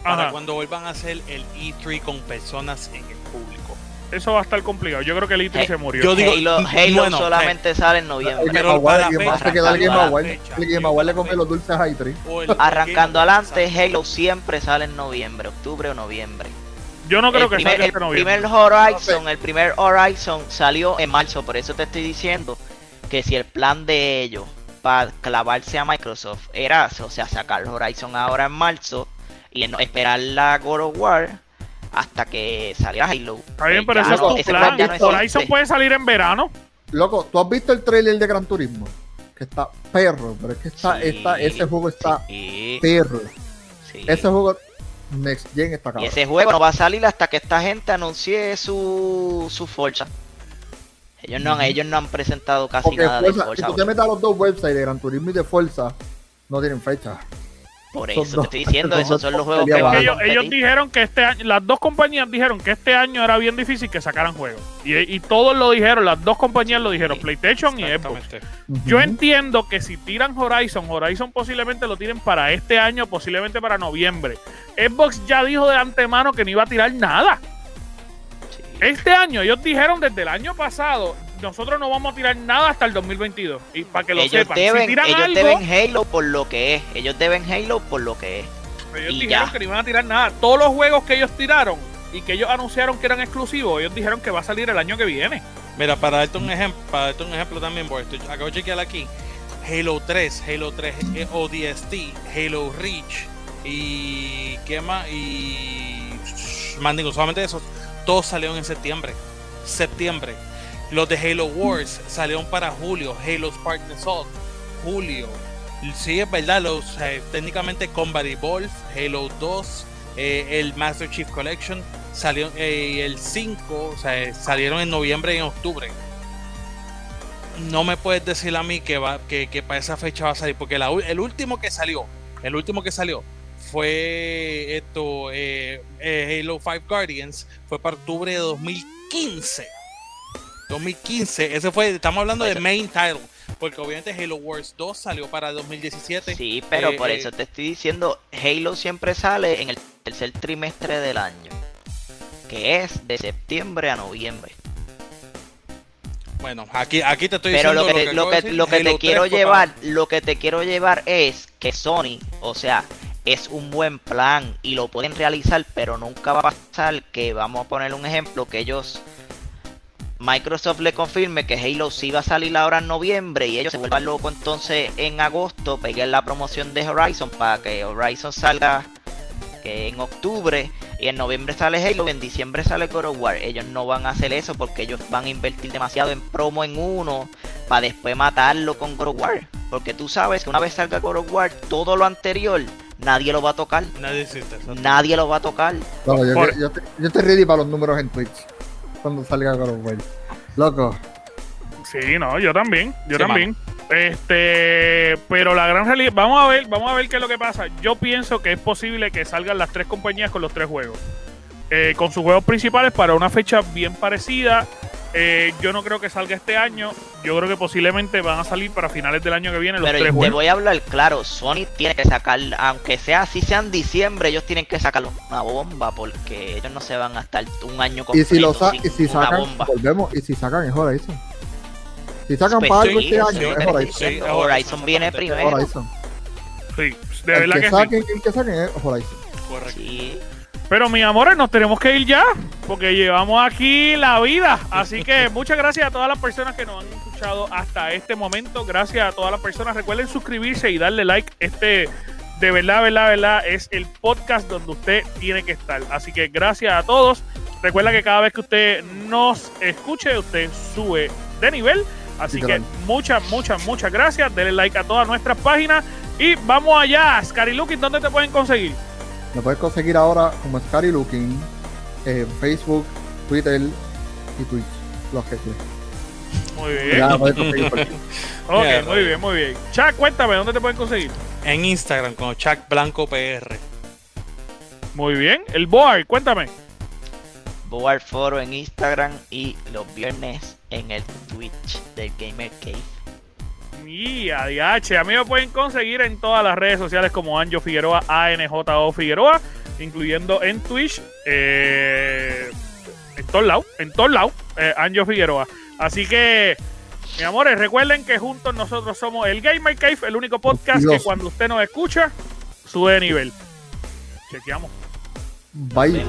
Para Ajá. cuando vuelvan a hacer el E3 con personas en el público. Eso va a estar complicado. Yo creo que el E3 Eh, se murió. yo digo- Halo, Halo bueno, solamente sale en noviembre. Pero para Award se queda el Game Award. El Game Award le come los dulces a i3. O el- Arrancando el- adelante, Halo siempre sale en noviembre, octubre o noviembre. Yo no creo el que primer, salga el este noviembre. primer Horizon, el primer Horizon salió en marzo, por eso te estoy diciendo que si el plan de ellos para clavarse a Microsoft era, o sea, sacar Horizon ahora en marzo y no- esperar la God of War hasta que saliera Halo. Está bien, eh, pero ese es tu ese plan. plan no. Horizon puede salir en verano. Loco, ¿tú has visto el trailer de Gran Turismo? Que está perro, pero es que está, Sí, está, ese juego está Sí, perro. sí. Ese juego Next Gen está Y cabrón. ese juego no va a salir hasta que esta gente anuncie su, su Forza. Ellos no, han, ellos no han presentado casi Porque nada de Forza, si tú te metes a los dos websites de Gran Turismo y de Forza, no tienen fecha. Por eso dos- te estoy diciendo, esos son los juegos que que van a ellos, ellos dijeron que este año, las dos compañías dijeron que este año era bien difícil que sacaran juegos. Y, y todos lo dijeron, las dos compañías lo dijeron, Sí, PlayStation y Xbox. Yo entiendo que si tiran Horizon, Horizon posiblemente lo tiren para este año, posiblemente para noviembre. Xbox ya dijo de antemano que no iba a tirar nada. Sí. Este año, ellos dijeron desde el año pasado, nosotros no vamos a tirar nada hasta el 2022. Y para que lo ellos sepan, deben, si tiran ellos algo, deben Halo por lo que es. Ellos deben Halo por lo que es. ellos y dijeron ya. que no iban a tirar nada. Todos los juegos que ellos tiraron y que ellos anunciaron que eran exclusivos, ellos dijeron que va a salir el año que viene. Mira, para darte un ejemplo, para darte un ejemplo también, porque estoy, acabo de chequear aquí. Halo 3, Halo 3 eh, ODST, Halo Reach y ¿qué más? Y más digo, solamente esos, todos salieron en septiembre. Septiembre. Los de Halo Wars salieron para julio, Halo Spartan Assault, julio. Sí, es verdad, los técnicamente Combat Evolve, Halo 2, eh, el Master Chief Collection salió eh, el 5, o sea, salieron en noviembre y en octubre. No me puedes decir a mí que va que, que para esa fecha va a salir, porque la el último que salió, el último que salió fue esto eh, Halo 5 Guardians, fue para octubre de 2015. 2015, ese fue, estamos hablando de main title, porque obviamente Halo Wars 2 salió para 2017. Sí, pero Eh, por eh, eso te estoy diciendo, Halo siempre sale en el tercer trimestre del año, que es de septiembre a noviembre. Bueno, aquí, aquí te estoy Pero diciendo lo que, te, que lo que, lo que te 3 quiero llevar, lo que te quiero llevar es que Sony, o sea, es un buen plan y lo pueden realizar, pero nunca va a pasar que vamos a poner un ejemplo que ellos Microsoft le confirme que Halo sí va a salir ahora en noviembre y ellos se vuelvan locos entonces en agosto peguen la promoción de Horizon para que Horizon salga que en octubre y en noviembre sale Halo y en diciembre sale God of War. Ellos no van a hacer eso porque ellos van a invertir demasiado en promo en uno para después matarlo con God of War. Porque tú sabes que una vez salga God of War, todo lo anterior nadie lo va a tocar. Nadie existe. exacto. Nadie lo va a tocar. Yo, Por- yo, te- yo estoy ready para los números en Twitch. Cuando salga God of War. Loco. Sí, no, yo también, yo Sí, también. Este, pero la gran realidad, vamos a ver, vamos a ver qué es lo que pasa. Yo pienso que es posible que salgan las tres compañías con los tres juegos, Eh, con sus juegos principales para una fecha bien parecida. Eh, yo no creo que salga este año. Yo creo que posiblemente van a salir para finales del año que viene los Pero tres te juegos. voy a hablar claro, Sony tiene que sacar, aunque sea así sea en diciembre, ellos tienen que sacar una bomba porque ellos no se van a estar un año Y completo si, lo sa- sin y si una sacan, bomba. volvemos, y si sacan es Horizon. Si sacan Pues para sí, algo este eso año es te Horizon. Sí, Horizon, viene primero. Horizon. Sí, de el, verdad que que sí. saquen, el que saquen es Horizon. Correcto. Sí. Pero mis amores, nos tenemos que ir ya, porque llevamos aquí la vida. Así que muchas gracias a todas las personas que nos han escuchado hasta este momento. Gracias a todas las personas. Recuerden suscribirse y darle like. Este, de verdad, verdad, verdad, es el podcast donde usted tiene que estar. Así que gracias a todos. Recuerda que cada vez que usted nos escuche, usted sube de nivel. Así que muchas, muchas, muchas gracias. Denle like a todas nuestras páginas. Y vamos allá. Scary Looking, ¿dónde te pueden conseguir? Me puedes conseguir ahora como Scary Looking en Facebook, Twitter y Twitch. Los que quieras. Muy bien. Ya puedes conseguir por aquí. Ok, muy bien, muy bien. Chuck, cuéntame, ¿dónde te pueden conseguir? En Instagram como Chuck Blanco PR. Muy bien. El Boar, cuéntame. Board Foro en Instagram y los viernes en el Twitch del Gamer Cave. Y ADH, a mí me pueden conseguir en todas las redes sociales como Anjo Figueroa, ANJO Figueroa, incluyendo en Twitch, eh, en todos lados, en todos lados, eh, Anjo Figueroa. Así que, mi amores, recuerden que juntos nosotros somos el Gamer Cave, el único podcast que cuando usted nos escucha, sube de nivel. Chequeamos. Bye.